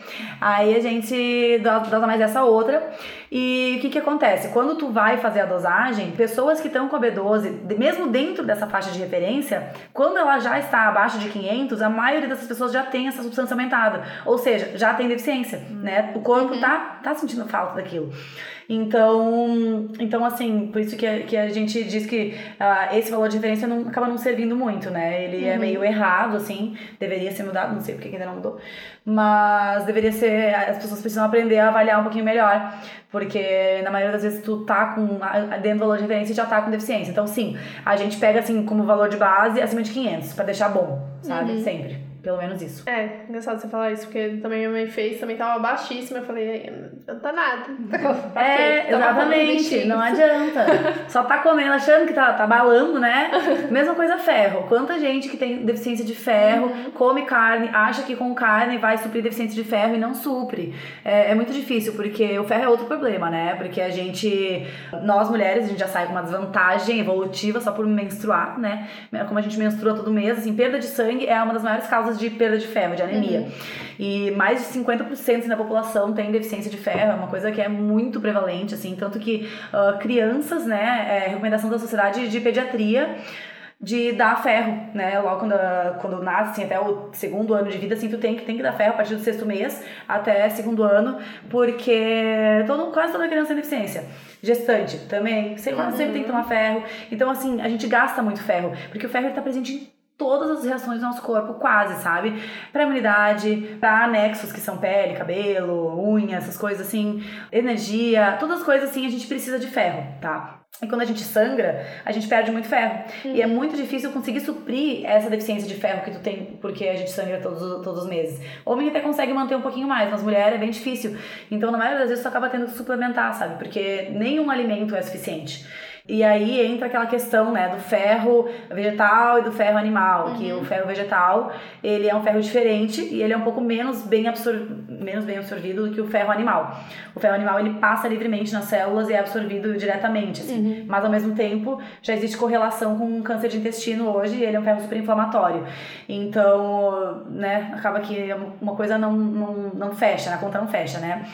Aí a gente dosa mais essa outra. E o que que acontece? Quando tu vai fazer a dosagem, pessoas que estão com a B12, mesmo dentro dessa faixa de referência, quando ela já está abaixo de 500, a maioria dessas pessoas já tem essa substância aumentada. Ou seja, já tem deficiência, né? O corpo uhum. tá, tá sentindo falta daquilo. Então, então assim, por isso que a, que a gente diz que uh, esse valor de referência não, acaba não servindo muito, né? Ele é uhum. é meio errado, assim, deveria ser mudado, não sei porque ainda não mudou, mas deveria ser, as pessoas precisam aprender a avaliar um pouquinho melhor, porque na maioria das vezes tu tá com, dentro do valor de referência já tá com deficiência. Então, sim, a gente pega, assim, como valor de base acima de 500, para deixar bom, sabe? Uhum. Sempre. Pelo menos isso. É, engraçado você falar isso, porque também minha mãe fez, também tava baixíssima. Eu falei, não tá nada. Tá é, exatamente. Não adianta. Só tá comendo, achando que tá, tá balando, né? Mesma coisa ferro. Quanta gente que tem deficiência de ferro, uhum. come carne, acha que com carne vai suprir deficiência de ferro e não supre. É, é muito difícil, porque o ferro é outro problema, né? Porque a gente, nós mulheres, a gente já sai com uma desvantagem evolutiva só por menstruar, né? Como a gente menstrua todo mês, assim, perda de sangue é uma das maiores causas causas de perda de ferro, de anemia. Uhum. E mais de 50% da população tem deficiência de ferro, é uma coisa que é muito prevalente, assim, tanto que uh, crianças, né, é recomendação da Sociedade de Pediatria de dar ferro, né? Logo quando, quando nasce, assim, até o segundo ano de vida, assim, tu tem que, tem que dar ferro a partir do sexto mês até segundo ano, porque todo, quase toda criança tem deficiência. Gestante também, sempre, uhum. sempre tem que tomar ferro. Então, assim, a gente gasta muito ferro, porque o ferro está presente em todas as reações do nosso corpo, quase, sabe? Pra imunidade, pra anexos que são pele, cabelo, unha, essas coisas assim, energia, todas as coisas assim a gente precisa de ferro, tá? E quando a gente sangra, a gente perde muito ferro. Uhum. E é muito difícil conseguir suprir essa deficiência de ferro que tu tem, porque a gente sangra todos, todos os meses. Homem até consegue manter um pouquinho mais, mas mulher é bem difícil. Então, na maioria das vezes, tu acaba tendo que suplementar, sabe? Porque nenhum alimento é suficiente. E aí entra aquela questão, né, do ferro vegetal e do ferro animal, uhum. que o ferro vegetal, ele é um ferro diferente e ele é um pouco menos bem, absor menos bem absorvido do que o ferro animal. O ferro animal, ele passa livremente nas células e é absorvido diretamente, assim. Uhum. Mas, ao mesmo tempo, já existe correlação com câncer de intestino hoje e ele é um ferro super inflamatório. Então, né, acaba que uma coisa não, não, não fecha, a conta não fecha, né?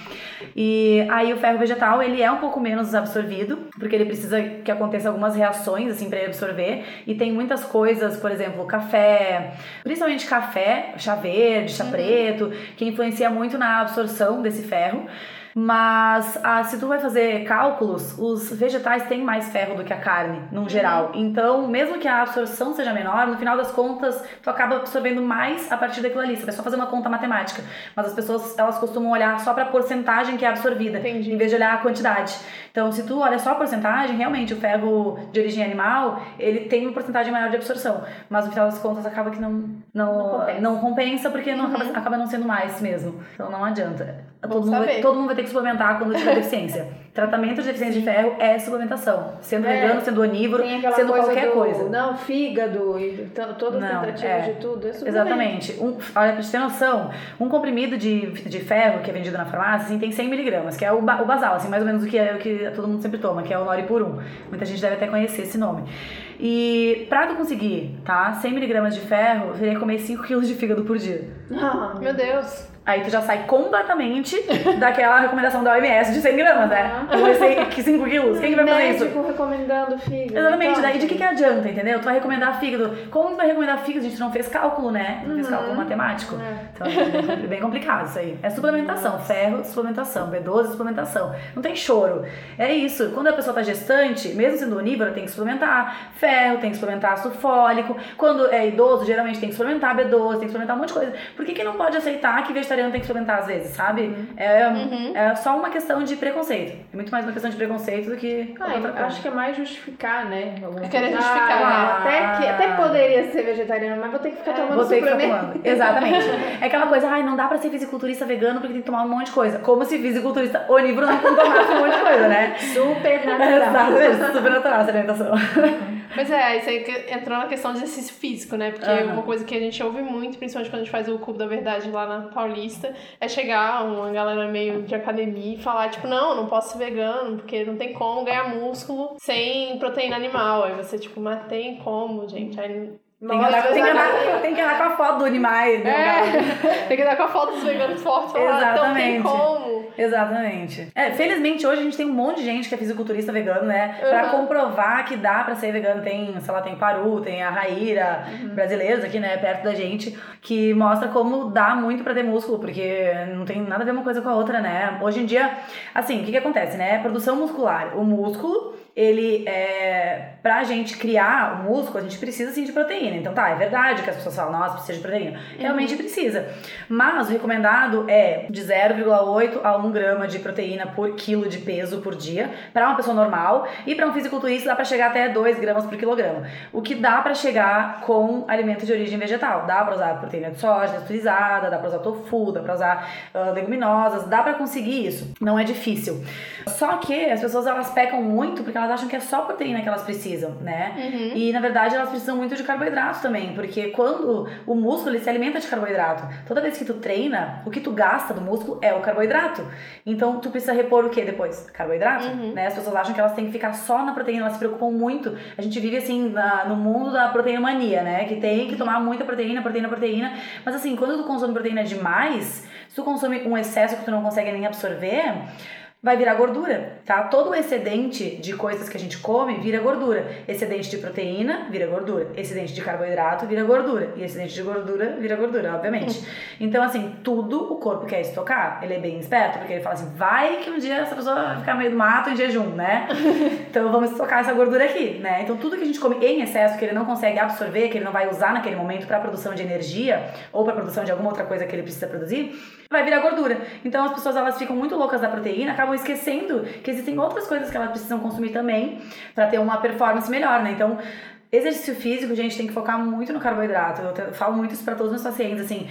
E aí o ferro vegetal, ele é um pouco menos absorvido, porque ele precisa que aconteça algumas reações, assim, para ele absorver. E tem muitas coisas, por exemplo, café, principalmente café, chá verde, chá uhum. preto, que influencia muito na absorção desse ferro. Mas ah, se tu vai fazer cálculos, os vegetais têm mais ferro do que a carne, no uhum. geral. Então, mesmo que a absorção seja menor, no final das contas, tu acaba absorvendo mais a partir daquilo ali. Você vai só fazer uma conta matemática. Mas as pessoas, elas costumam olhar só para a porcentagem que é absorvida, Entendi. em vez de olhar a quantidade. Então, se tu olha só a porcentagem, realmente o ferro de origem animal, ele tem uma porcentagem maior de absorção. Mas no final das contas, acaba que não, não, não, compensa. não compensa, porque não, uhum. acaba, acaba não sendo mais mesmo. Então, não adianta. todo mundo, vai, todo mundo vai ter que suplementar quando tiver deficiência. Tratamento de deficiência de ferro é suplementação. Sendo é, vegano, sendo onívoro, sendo coisa qualquer do, coisa. Não, fígado e todas as tentativas é, de tudo. É exatamente. Um, olha, pra você ter noção, um comprimido de, de ferro que é vendido na farmácia assim, tem 100 miligramas, que é o, o basal, assim, mais ou menos o que, é, o que todo mundo sempre toma, que é o Noripurum. Muita gente deve até conhecer esse nome. E pra tu conseguir, tá, 100 miligramas de ferro, você ia comer 5 quilos de fígado por dia. Ah, meu Deus. Aí tu já sai completamente daquela recomendação da OMS de 100 gramas, né? Comecei que 5 quilos. Quem que vai fazer isso? Médico recomendando fígado. Exatamente. Então, daí de que que adianta, entendeu? Tu vai recomendar fígado. Como tu vai recomendar fígado? A gente não fez cálculo, né? Não fez uhum. cálculo matemático. É. Então é bem complicado isso aí. É suplementação. Ferro, suplementação. B12, suplementação. Não tem choro. É isso. Quando a pessoa tá gestante, mesmo sendo onívora, tem que suplementar ferro, tem que suplementar ácido fólico. Quando é idoso, geralmente tem que suplementar B12, tem que suplementar um monte de coisa. Por que que não pode aceitar que vegetariano vegetariano tem que suplementar às vezes, sabe? Uhum. É, uhum. é só uma questão de preconceito. É muito mais uma questão de preconceito do que ah, outra coisa. Acho que é mais justificar, né? É querer justificar. Ah, né? até, que, até poderia ser vegetariano, mas vou ter que ficar é, tomando vou ter suplemento. Que ficar tomando. Exatamente. é aquela coisa, ai, não dá pra ser fisiculturista vegano porque tem que tomar um monte de coisa. Como se fisiculturista onívoro não tomasse um monte de coisa, né? Super natural. Exatamente, super natural essa alimentação. Pois é, isso aí entrou na questão de exercício físico, né? Porque uhum. uma coisa que a gente ouve muito, principalmente quando a gente faz o Cubo da Verdade lá na Paulista, é chegar uma galera meio de academia e falar, tipo, não, não posso ser vegano, porque não tem como ganhar músculo sem proteína animal. Aí você, tipo, mas tem como, gente. Aí tem que, andar, tem, que andar, tem que andar com a foto do animais. Né, é, tem que andar com a foto dos veganos fortes. Exatamente. Então tem como. Exatamente. É, felizmente hoje a gente tem um monte de gente que é fisiculturista vegano, né? Pra uhum. comprovar que dá pra ser vegano. Tem, sei lá, tem Paru, tem a Raíra, uhum. brasileiros aqui, né? Perto da gente, que mostra como dá muito pra ter músculo, porque não tem nada a ver uma coisa com a outra, né? Hoje em dia, assim, o que que acontece, né? Produção muscular. O músculo ele é. Pra gente criar o músculo, a gente precisa sim de proteína. Então tá, é verdade que as pessoas falam, nossa, precisa de proteína. Realmente uhum. precisa. Mas o recomendado é de 0,8 a 1 grama de proteína por quilo de peso por dia para uma pessoa normal. E para um fisiculturista dá para chegar até 2 gramas por quilograma. O que dá para chegar com alimento de origem vegetal. Dá para usar proteína de soja texturizada, dá para usar tofu, dá para usar uh, leguminosas, dá para conseguir isso. Não é difícil. Só que as pessoas elas pecam muito porque elas acham que é só proteína que elas precisam, né? Uhum. E na verdade elas precisam muito de carboidrato também, porque quando o músculo ele se alimenta de carboidrato, toda vez que tu treina, o que tu gasta do músculo é o carboidrato. Então tu precisa repor o que depois? Carboidrato, uhum. né? As pessoas acham que elas têm que ficar só na proteína, elas se preocupam muito. A gente vive assim na, no mundo da proteína mania, né? Que tem que tomar muita proteína, proteína, proteína. Mas assim, quando tu consome proteína demais, se tu consome um excesso que tu não consegue nem absorver, vai virar gordura, tá? Todo o excedente de coisas que a gente come vira gordura. Excedente de proteína vira gordura. Excedente de carboidrato vira gordura. E excedente de gordura vira gordura, obviamente. Então, assim, tudo o corpo quer estocar. Ele é bem esperto, porque ele fala assim: vai que um dia essa pessoa vai ficar meio do mato em jejum, né? então vamos estocar essa gordura aqui, né? Então, tudo que a gente come em excesso, que ele não consegue absorver, que ele não vai usar naquele momento para produção de energia ou para produção de alguma outra coisa que ele precisa produzir, vai virar gordura. Então, as pessoas elas ficam muito loucas da proteína, acabam esquecendo que existem outras coisas que elas precisam consumir também para ter uma performance melhor, né? Então, Exercício físico, gente, tem que focar muito no carboidrato. Eu falo muito isso para todos os meus pacientes, assim.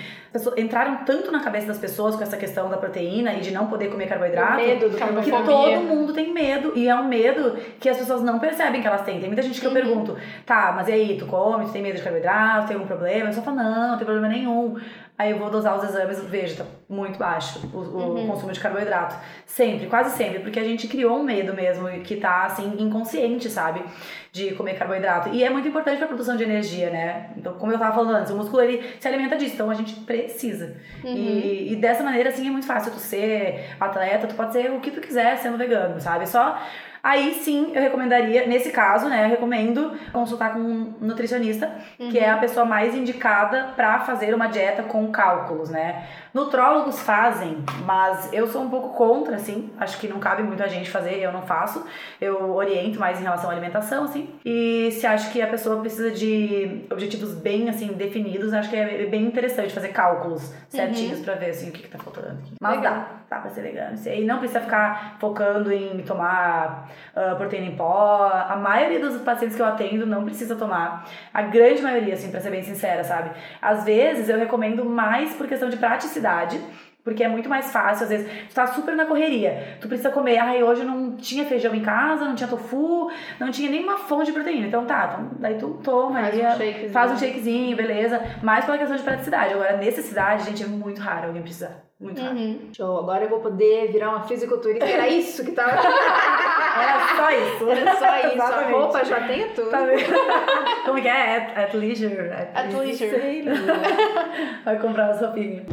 Entraram tanto na cabeça das pessoas com essa questão da proteína e de não poder comer carboidrato. O medo do que todo mundo tem medo. E é um medo que as pessoas não percebem que elas têm. Tem muita gente que eu uhum. pergunto, tá, mas e aí, tu come, tu tem medo de carboidrato, tem algum problema? Eu só falo, não, não tem problema nenhum. Aí eu vou dosar os exames, veja, tá muito baixo o, o uhum. consumo de carboidrato. Sempre, quase sempre, porque a gente criou um medo mesmo que tá assim inconsciente, sabe? De comer carboidrato. E é muito importante para produção de energia, né? Então, como eu tava falando antes, o músculo ele se alimenta disso, então a gente precisa. Uhum. E, e, dessa maneira, assim, é muito fácil tu ser atleta, tu pode ser o que tu quiser sendo vegano, sabe? Só Aí sim, eu recomendaria, nesse caso, né, eu recomendo consultar com um nutricionista, uhum. que é a uhum. pessoa mais indicada para fazer uma dieta com cálculos, né? Nutrólogos fazem, mas eu sou um pouco contra, assim, acho que não cabe muito a gente fazer, eu não faço. Eu oriento mais em relação à alimentação, assim. E se acho que a pessoa precisa de objetivos bem, assim, definidos, acho que é bem interessante fazer cálculos certinhos uhum. para ver, assim, o que, que tá faltando aqui. Mas Legal. dá, dá pra ser vegano. E não precisa ficar focando em tomar uh, proteína em pó. A maioria dos pacientes que eu atendo não precisa tomar. A grande maioria, assim, pra ser bem sincera, sabe? Às vezes eu recomendo mais por questão de praticidade. Porque é muito mais fácil, às vezes, tu tá super na correria. Tu precisa comer, ai, hoje não tinha feijão em casa, não tinha tofu, não tinha nenhuma fonte de proteína. Então tá, então, daí tu toma, faz, um shakezinho. faz um shakezinho, beleza. Mais pela questão de praticidade. Agora, necessidade, gente, é muito raro alguém precisar. Muito. Uhum. Show, agora eu vou poder virar uma fisiculturista. Era isso que tava. Era só isso. Era só isso. Exatamente. A roupa já tem tudo. Tá Como que é? At, at leisure. At, at leisure. leisure. Vai comprar a sopinha.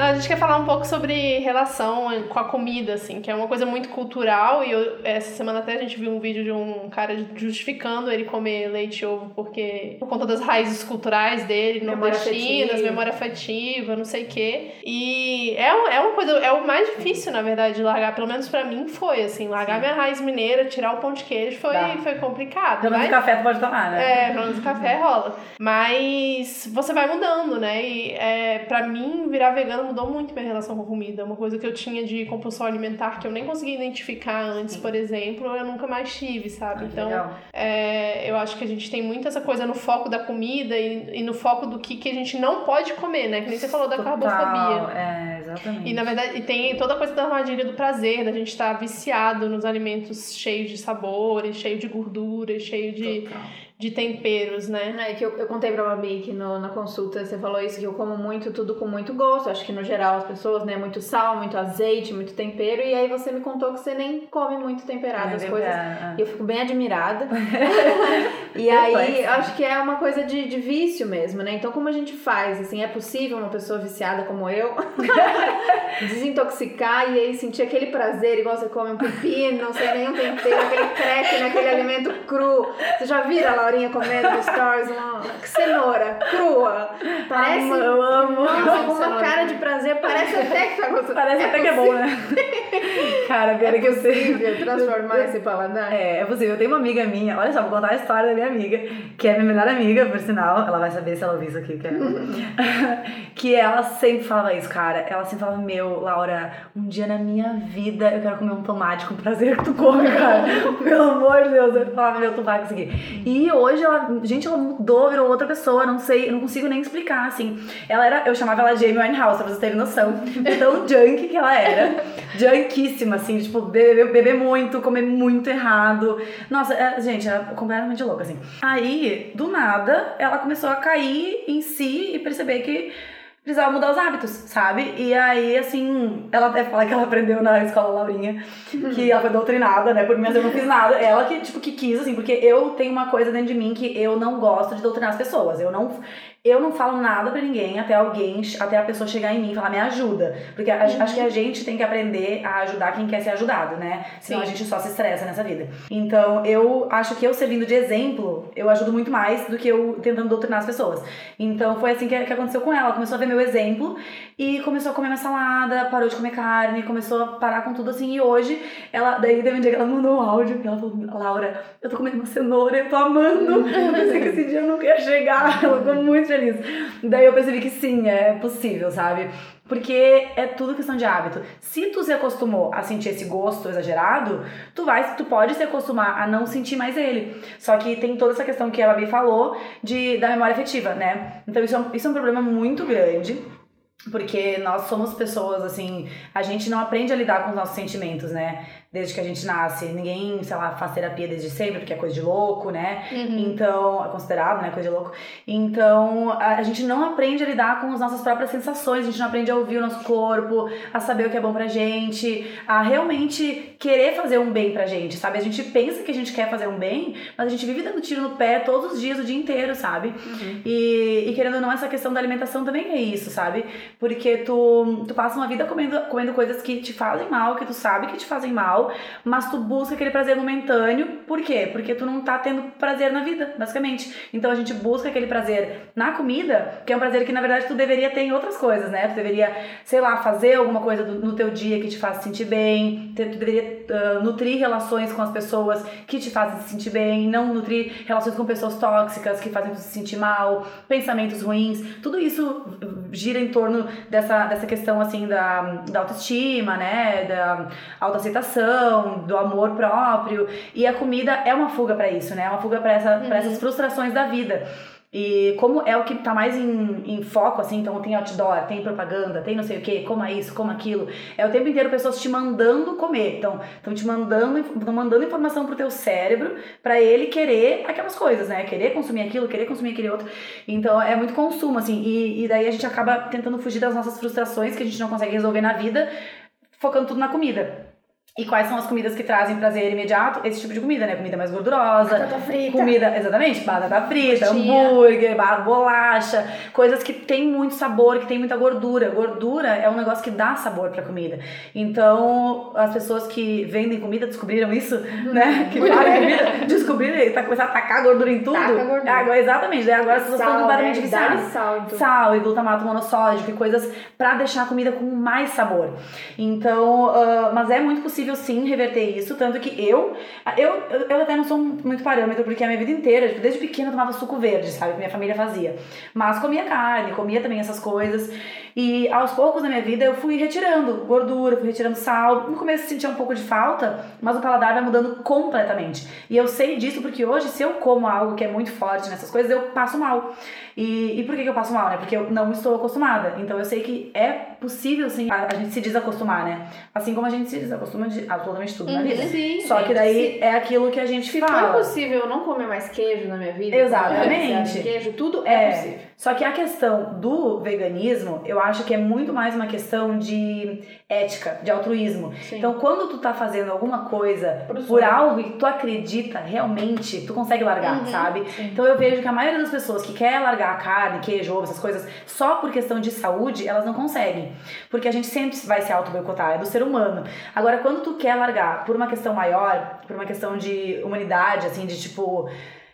A gente quer falar um pouco sobre relação com a comida, assim, que é uma coisa muito cultural. E eu, essa semana até a gente viu um vídeo de um cara justificando ele comer leite e ovo porque por conta das raízes culturais dele, nordestinas, memória afetiva, não sei o quê. E é, é uma coisa, é o mais difícil, na verdade, de largar. Pelo menos pra mim foi, assim, largar Sim. minha raiz mineira, tirar o pão de queijo foi, foi complicado. Pelo menos o café tu pode tomar, né? É, pelo menos o café rola. Mas você vai mudando, né? E é, pra mim, virar vegano mudou muito minha relação com comida. Uma coisa que eu tinha de compulsão alimentar que eu nem conseguia identificar antes, Sim. por exemplo, eu nunca mais tive, sabe? Ah, então, é, eu acho que a gente tem muito essa coisa no foco da comida e, e, no foco do que, que a gente não pode comer, né? Que nem você falou da Total, carbofobia. É, exatamente. E na verdade, e tem toda a coisa da armadilha do prazer, da gente estar tá viciado nos alimentos cheios de sabores, cheio de gordura, cheio de. Total de temperos, né? É que eu, eu contei pra Babi que no, na consulta você falou isso, que eu como muito, tudo com muito gosto. Acho que no geral as pessoas, né? Muito sal, muito azeite, muito tempero. E aí você me contou que você nem come muito temperado é as coisas. É. E eu fico bem admirada. e aí acho que é uma coisa de, de vício mesmo, né? Então como a gente faz? Assim, é possível uma pessoa viciada como eu desintoxicar e aí sentir aquele prazer, igual você come um pepino, não sei nenhum tempero, aquele crack naquele alimento cru. Você já vira lá Laurinha comendo no stories uma cenoura crua. Parece. Amo, eu amo. Nossa, com uma cara de prazer, parece até que tá gostando. Parece é até possível. que é bom, né? Cara, pior é que eu sei. transformar esse paladar? É, é possível. Eu tenho uma amiga minha, olha só, vou contar a história da minha amiga, que é minha melhor amiga, por sinal. Ela vai saber se ela ouvir isso aqui, que é. que ela sempre falava isso, cara. Ela sempre falava, meu, Laura, um dia na minha vida eu quero comer um tomate com prazer que tu come, cara. Pelo amor de Deus. Eu falava, meu, tu vai conseguir. E eu hoje ela, gente, ela mudou, virou outra pessoa, não sei, não consigo nem explicar, assim. Ela era, eu chamava ela Jamie Winehouse, pra vocês terem noção. Então, junk que ela era. Junquíssima, assim, tipo, beber, beber muito, comer muito errado. Nossa, é, gente, era completamente louca, assim. Aí, do nada, ela começou a cair em si e perceber que precisava mudar os hábitos, sabe? E aí, assim, ela até fala que ela aprendeu na escola Laurinha, que ela foi doutrinada, né? Por mim, eu não fiz nada. Ela que, tipo, que quis, assim, porque eu tenho uma coisa dentro de mim que eu não gosto de doutrinar as pessoas. Eu não eu não falo nada para ninguém até alguém, até a pessoa chegar em mim e falar, me ajuda. Porque a, uhum. acho que a gente tem que aprender a ajudar quem quer ser ajudado, né? Senão Sim. a gente só se estressa nessa vida. Então, eu acho que eu servindo de exemplo, eu ajudo muito mais do que eu tentando doutrinar as pessoas. Então, foi assim que, que aconteceu com ela. Ela começou a ver meu exemplo e começou a comer minha salada, parou de comer carne, começou a parar com tudo assim. E hoje, ela, daí teve um dia que ela mandou um áudio ela falou, Laura, eu tô comendo uma cenoura, eu tô amando. Eu pensei que esse dia eu não ia chegar. Ela ficou muito feliz. Daí eu percebi que sim, é possível, sabe? Porque é tudo questão de hábito. Se tu se acostumou a sentir esse gosto exagerado, tu vai, tu pode se acostumar a não sentir mais ele. Só que tem toda essa questão que a Babi falou de da memória afetiva, né? Então isso é um, isso é um problema muito grande. Porque nós somos pessoas, assim, a gente não aprende a lidar com os nossos sentimentos, né? Desde que a gente nasce. Ninguém, sei lá, faz terapia desde sempre, porque é coisa de louco, né? Uhum. Então, é considerado, né? Coisa de louco. Então, a, gente não aprende a lidar com as nossas próprias sensações, a gente não aprende a ouvir o nosso corpo, a saber o que é bom pra gente, a realmente querer fazer um bem pra gente, sabe? A gente pensa que a gente quer fazer um bem, mas a gente vive dando tiro no pé todos os dias, o dia inteiro, sabe? Uhum. E, e querendo ou não, essa questão da alimentação também é isso, sabe? Porque tu, tu passa uma vida comendo, comendo coisas que te fazem mal, que tu sabe que te fazem mal mas tu busca aquele prazer momentâneo. Por quê? Porque tu não tá tendo prazer na vida, basicamente. Então a gente busca aquele prazer na comida, que é um prazer que na verdade tu deveria ter em outras coisas, né? Tu deveria, sei lá, fazer alguma coisa do, no teu dia que te faça sentir bem, tu deveria uh, nutrir relações com as pessoas que te fazem se sentir bem, não nutrir relações com pessoas tóxicas que fazem tu se sentir mal, pensamentos ruins. Tudo isso gira em torno dessa, dessa questão assim da, da autoestima, né? Da autoaceitação do amor próprio. E a comida é uma fuga para isso, né? É uma fuga para essa, uhum. essas frustrações da vida. E como é o que tá mais em, em foco, assim, então tem outdoor, tem propaganda, tem não sei o que, coma isso, coma aquilo. É o tempo inteiro pessoas te mandando comer. Então, estão te mandando, estão mandando informação pro teu cérebro para ele querer aquelas coisas, né? Querer consumir aquilo, querer consumir aquele outro. Então é muito consumo, assim. E, e daí a gente acaba tentando fugir das nossas frustrações que a gente não consegue resolver na vida, focando tudo na comida. E quais são as comidas que trazem prazer imediato? Esse tipo de comida, né? Comida mais gordurosa. Batata frita. Comida, exatamente, batata frita, hambúrguer, bolacha, coisas que tem muito sabor, que tem muita gordura. Gordura é um negócio que dá sabor pra comida. Então, as pessoas que vendem comida descobriram isso, né? Que fazem comida, descobriram e tá começando a tacar gordura em tudo. Taca gordura. Agora, exatamente, daí agora as pessoas estão completamente né? viciadas. Sal, sal e glutamato monossódico e coisas pra deixar a comida com mais sabor. Então, uh, mas é muito possível possível sim reverter isso, tanto que eu, eu, eu até não sou muito parâmetro, porque a minha vida inteira, tipo, desde pequena eu tomava suco verde, sabe, que minha família fazia. Mas comia carne, comia também essas coisas. E aos poucos na minha vida eu fui retirando gordura, fui retirando sal. No começo eu sentia um pouco de falta, mas o paladar vai mudando completamente. E eu sei disso porque hoje, se eu como algo que é muito forte nessas coisas, eu passo mal. E, e por que, que eu passo mal, né? Porque eu não estou acostumada. Então eu sei que é possível, sim, a, a gente se desacostumar, né? Assim como a gente se desacostuma de absolutamente tudo uhum, na vida. Sim, Só que daí sim. é aquilo que a gente se fala. Se for possível eu não comer mais queijo na minha vida, exatamente. Queijo, tudo é, é possível. Só que a questão do veganismo, eu acho que é muito mais uma questão de ética, de altruísmo. Sim. Então, quando tu tá fazendo alguma coisa por, por algo que tu acredita realmente, tu consegue largar, uhum, sabe? Sim. Então, eu vejo que a maioria das pessoas que quer largar carne, queijo, ovo, essas coisas, só por questão de saúde, elas não conseguem. Porque a gente sempre vai se auto-boicotar, é do ser humano. Agora, quando tu quer largar por uma questão maior, por uma questão de humanidade, assim, de tipo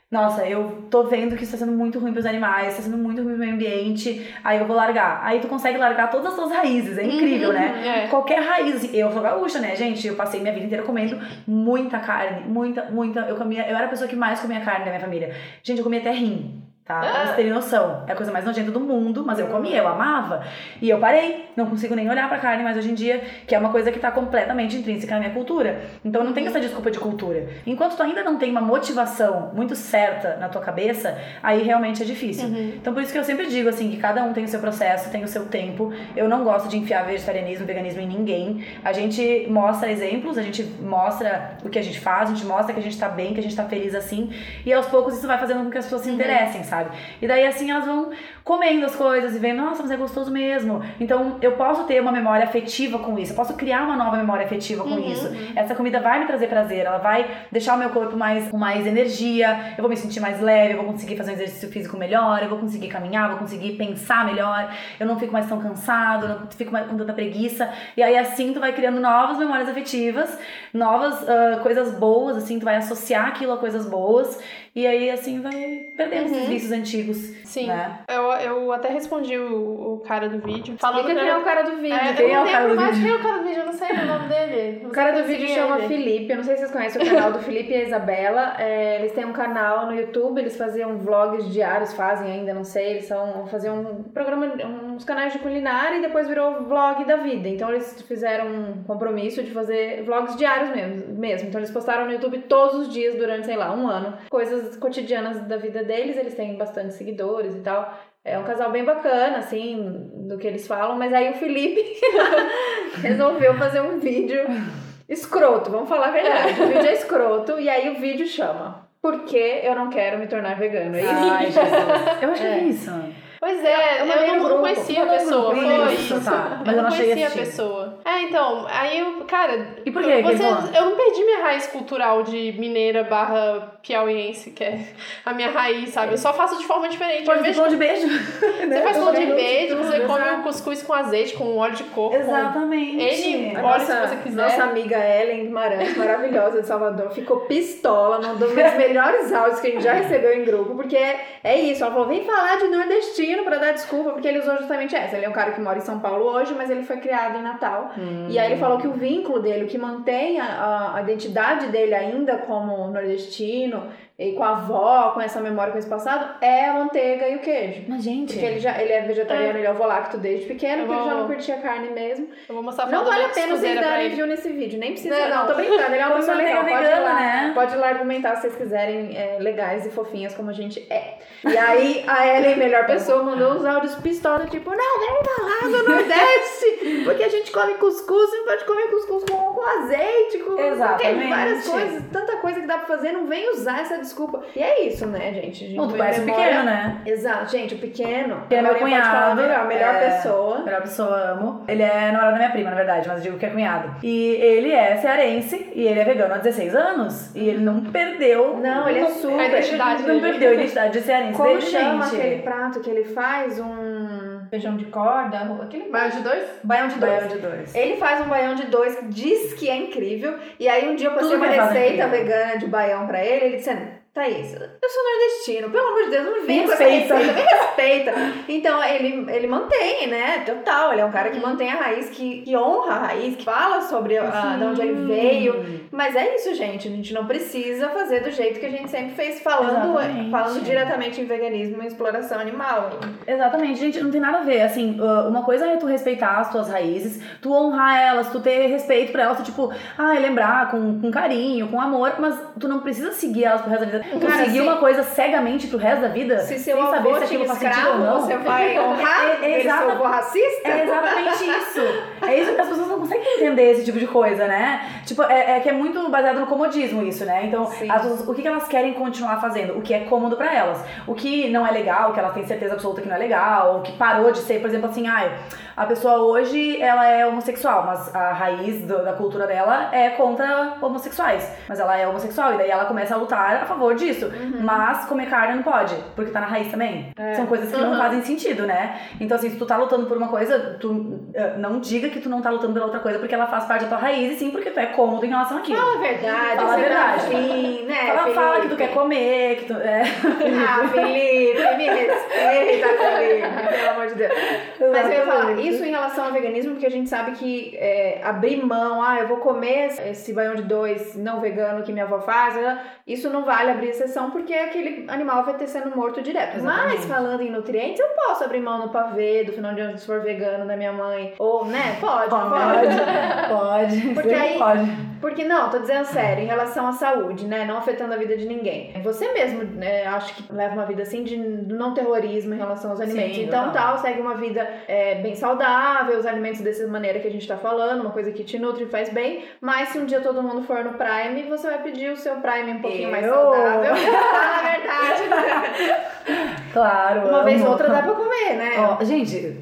nossa, eu tô vendo que isso tá sendo muito ruim pros animais, tá sendo muito ruim pro meio ambiente, aí eu vou largar. Aí tu consegue largar todas as suas raízes, é incrível, uhum, né? É. Qualquer raiz, eu sou gaúcha, né, gente? Eu passei minha vida inteira comendo muita carne, muita, muita. Eu comia, eu era a pessoa que mais comia carne da minha família. Gente, eu comia até rim tá? Pra vocês terem noção. É a coisa mais nojenta do mundo, mas eu comia, eu amava. E eu parei, não consigo nem olhar pra carne mais hoje em dia, que é uma coisa que tá completamente intrínseca na minha cultura. Então não tem essa desculpa de cultura. Enquanto tu ainda não tem uma motivação muito certa na tua cabeça, aí realmente é difícil. Uhum. Então por isso que eu sempre digo assim, que cada um tem o seu processo, tem o seu tempo. Eu não gosto de enfiar vegetarianismo, veganismo em ninguém. A gente mostra exemplos, a gente mostra o que a gente faz, a gente mostra que a gente tá bem, que a gente tá feliz assim, e aos poucos isso vai fazendo com que as pessoas se uhum. interessem, sabe? Sabe? E daí assim elas vão comendo as coisas e vendo, nossa, mas é gostoso mesmo. Então eu posso ter uma memória afetiva com isso, eu posso criar uma nova memória afetiva com Uhum, isso. uhum. Essa comida vai me trazer prazer, ela vai deixar o meu corpo mais com mais energia, eu vou me sentir mais leve, eu vou conseguir fazer um exercício físico melhor, eu vou conseguir caminhar, vou conseguir pensar melhor, eu não fico mais tão cansado, eu não fico mais com tanta preguiça. E aí assim tu vai criando novas memórias afetivas, novas ah, coisas boas, assim, tu vai associar aquilo a coisas boas. E aí, assim, vai perdendo esses Uhum. vícios antigos. Sim. Né? Eu, eu até respondi o, o cara do vídeo. Falando Explica que quem é o cara do vídeo. É, Quem é o cara do vídeo? quem é o cara do vídeo, eu não sei o nome dele. Não O cara do vídeo chama ele. Felipe, eu não sei se vocês conhecem o canal do Felipe e a Isabela. É, eles têm um canal no YouTube, eles faziam vlogs diários, fazem ainda, não sei. Eles são, faziam um programa, uns canais de culinária e depois virou vlog da vida. Então eles fizeram um compromisso de fazer vlogs diários mesmo. mesmo. Então eles postaram no YouTube todos os dias durante, sei lá, um ano. Coisas cotidianas da vida deles, eles têm bastante seguidores e tal. É um casal bem bacana, assim, do que eles falam, mas aí o Felipe resolveu fazer um vídeo escroto, vamos falar a verdade. O vídeo é escroto e aí o vídeo chama Por que eu não quero me tornar vegano? É isso? Ai, Jesus. Eu acho que É. é isso. Pois é, Eu eu, não, não conhecia a pessoa, grupo, foi isso, tá. Mas eu não conhecia a assistir. pessoa. É, então, aí eu, cara, E por que que ele você, falou? eu não perdi minha raiz cultural de mineira barra piauiense, que é a minha raiz, sabe? Eu só faço de forma diferente. Ter vejo pão de beijo. Você faz pão de beijo, você come exato. um cuscuz com azeite, com óleo de coco. Exatamente. Ele- você quiser. nossa amiga Ellen Guimarães, maravilhosa de Salvador, ficou pistola, mandou um dos melhores áudios que a gente já recebeu em grupo, porque é, é isso. Ela falou: vem falar de nordestino pra dar desculpa, porque ele usou justamente essa. Ele é um cara que mora em São Paulo hoje, mas ele foi criado em Natal. E aí ele falou que o vínculo dele, o que mantém a- a identidade dele ainda como nordestino, peligro e com a avó, com essa memória, com esse passado, é a manteiga e o queijo. Mas, gente. Porque ele, já, ele é vegetariano, ele é ovo-lacto desde pequeno, Eu porque ele já vou- não curtia carne mesmo. Eu vou mostrar Não vale a pena vocês pra darem view nesse vídeo, nem precisa. Não, Não, não. tô brincando, ele é uma pessoa legal. Pode ir, vegana, lá, né? pode ir lá argumentar se vocês quiserem é, legais e fofinhas como a gente é. E aí a Ellen, melhor pessoa, mandou uns áudios pistola, tipo, não, vem falar do Nordeste, porque a gente come cuscuz, você pode comer cuscuz com, com azeite, com Exatamente. várias coisas, tanta coisa que dá pra fazer, não vem usar essa desculpa. E é isso, né, gente? A gente Não, tu põe conhece o pequeno, né? Exato, gente, o pequeno. Ele é meu cunhado, melhor, a melhor é. pessoa. Melhor pessoa, amo. Ele é namorado da minha prima, na verdade, mas eu digo que é cunhado. E ele é cearense e ele é vegano há 16 anos. E ele não perdeu. Não, ele é super. A identidade Não perdeu a identidade de cearense Como dele, chama gente. aquele prato que ele faz? Um feijão de corda? Aquele Mais de dois? baião de dois. Baião de dois. Ele faz um baião de dois que diz que é incrível. E aí um dia eu passei Tudo uma que é receita vegana de baião pra ele. Ele disse, Thaís, eu sou nordestino, pelo amor de Deus, não me vem Me com essa respeita. receita, me respeita. Então ele, ele mantém, né? Total, ele é um cara que mantém a raiz, que, que honra a raiz, que fala sobre a, de onde ele veio. Mas é isso, gente. A gente não precisa fazer do jeito que a gente sempre fez, falando, Exatamente. falando diretamente em veganismo e exploração animal. Exatamente, gente, não tem nada a ver. Assim, uh, uma coisa é tu respeitar as tuas raízes, tu honrar elas, tu ter respeito por elas, tu, tipo, ah, lembrar com, com carinho, com amor, mas tu não precisa seguir elas pro resto da vida. Cara, seguir se- uma coisa cegamente pro resto da vida, Se seu sem saber se aquilo faz sentido ou não. você vai honrar É, ele exata- seu racista? É exatamente isso. É isso que as pessoas não conseguem entender esse tipo de coisa, né? Tipo, é, é que é muito baseado no comodismo isso, né? Então, Sim. as pessoas, o que elas querem continuar fazendo? O que é cômodo pra elas. O que não é legal, que elas têm certeza absoluta que não é legal, ou que parou de ser, por exemplo, assim, ai, a pessoa hoje ela é homossexual, mas a raiz do- da cultura dela é contra homossexuais. Mas ela é homossexual, e daí ela começa a lutar a favor disso. Mas comer carne não pode, porque tá na raiz também. São coisas que não Uhum. fazem sentido, né? Então, assim, se tu tá lutando por uma coisa, tu eh, não diga que tu não tá lutando pela outra coisa porque ela faz parte da tua raiz, e sim porque tu é cômodo em relação àquilo. Fala a verdade, Fala a tá verdade. afim, né, Fala, fala que tu quer comer, que tu. É. Ah, Felipe, me respeita, Felipe, pelo amor de Deus. Mas eu ia falar, isso em relação ao veganismo, porque a gente sabe que é, abrir mão, ah, eu vou comer esse baião de dois não vegano que minha avó faz, né, isso não vale abrir exceção, porque aquele animal vai ter sendo morto direto. Exatamente. Mas falando em nutrientes, eu posso abrir mão no pavê do final de ano se for vegano da minha mãe. Ou, né? Pode, pode. Pode, pode. Porque aí- pode. Porque não, tô dizendo sério, em relação à saúde, né? Não afetando a vida de ninguém. Você mesmo, né, acho que leva uma vida assim de não terrorismo em relação aos alimentos. Sim, então, tal, segue uma vida é, bem saudável, os alimentos dessa maneira que a gente tá falando, uma coisa que te nutre e faz bem. Mas se um dia todo mundo for no Prime, você vai pedir o seu Prime um pouquinho mais Eu? saudável. Fala a verdade. Claro. Uma vez ou amo. outra dá pra comer, né? Gente,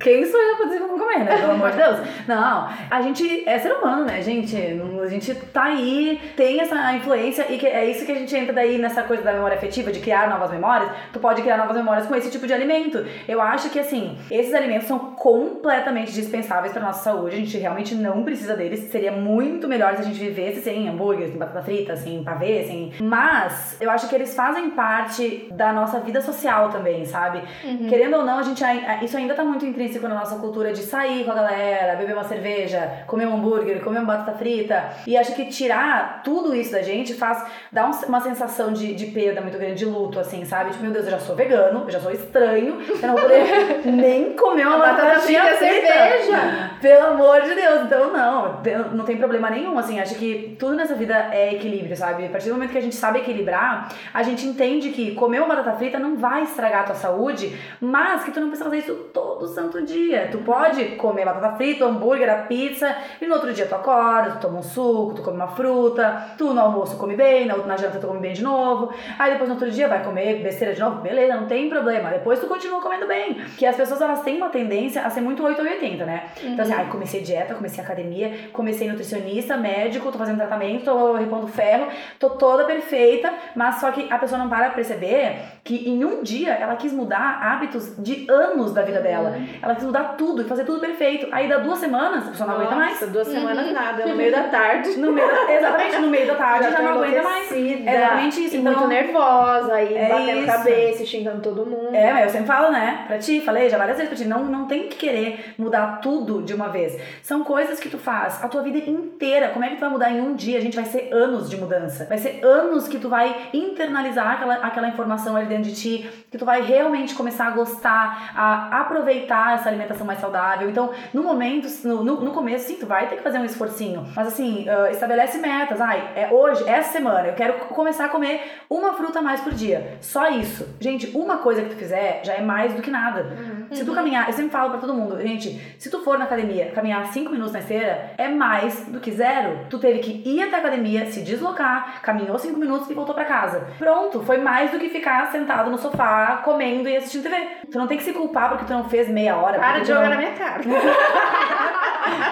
quem sou eu pra dizer comer, né? Pelo amor de Deus. Não, a gente é ser humano, né, gente? A gente tá aí, tem essa influência e é isso que a gente entra daí nessa coisa da memória afetiva, de criar novas memórias. Tu pode criar novas memórias com esse tipo de alimento. Eu acho que, assim, esses alimentos são completamente dispensáveis pra nossa saúde. A gente realmente não precisa deles. Seria muito melhor se a gente vivesse sem hambúrguer, sem batata frita, sem pavê, sem... Mas eu acho que eles fazem parte da nossa vida social também, sabe? Querendo ou não, a gente isso ainda tá muito intrínseco na nossa cultura de sair com a galera, beber uma cerveja, comer um hambúrguer, comer uma batata frita. E acho que tirar tudo isso da gente faz dá um- uma sensação de, de perda muito grande, de luto, assim, sabe? Tipo, meu Deus, eu já sou vegano, eu já sou estranho, eu não vou poder nem comer uma Batata frita frita. cerveja. Pelo amor de Deus, então não, não tem problema nenhum, assim, acho que tudo nessa vida é equilíbrio, sabe? A partir do momento que a gente sabe equilibrar, a gente entende que comer uma batata frita não vai estragar a tua saúde, mas que tu não precisa fazer isso todo santo dia. Tu pode comer batata frita, hambúrguer, a pizza, e no outro dia tu acorda, tu toma um suco, tu come uma fruta, tu no almoço come bem, na, na janta tu come bem de novo, aí depois no outro dia vai comer besteira de novo, beleza, não tem problema. Depois tu continua comendo bem. Que as pessoas elas têm uma tendência a ser muito 8 ou 80, né? Então assim, ai, comecei dieta, comecei academia, comecei nutricionista, médico, tô fazendo tratamento, tô repondo ferro, tô toda perfeita, mas só que a pessoa não para pra perceber que em um dia ela quis mudar hábitos de anos da vida dela. Ela quis mudar tudo e fazer tudo perfeito. Aí dá duas semanas, a pessoa não aguenta mais. Nossa, duas semanas nada, no meio da tarde. No meio da- exatamente, no meio da tarde já, tá não aguenta mais. É exatamente isso. E Então, muito nervosa, aí É batendo isso. cabeça, xingando todo mundo. É, mas eu sempre falo, né? Pra ti, falei já várias vezes pra ti, não, não tem que querer mudar tudo de uma vez. São coisas que tu faz a tua vida inteira. Como é que tu vai mudar em um dia? A gente vai ser anos de mudança. Vai ser anos que tu vai internalizar aquela, aquela informação ali dentro de ti, que tu vai realmente começar a gostar, a aproveitar essa alimentação mais saudável. Então, no momento, no, no, começo, sim, tu vai ter que fazer um esforcinho. Mas assim, ah, estabelece metas. Ai, é hoje, essa semana, eu quero começar a comer uma fruta a mais por dia. Só isso. Gente, uma coisa que tu fizer já é mais do que nada. Se tu caminhar, eu sempre falo pra todo mundo, gente, se tu for na academia, caminhar 5 minutos na esteira, é mais do que zero. Tu teve que ir até a academia, se deslocar, caminhou 5 minutos e voltou pra casa. Pronto, foi mais do que ficar sentado no sofá, comendo e assistindo TV. Tu não tem que se culpar porque tu não fez meia hora. Para de jogar não... na minha cara.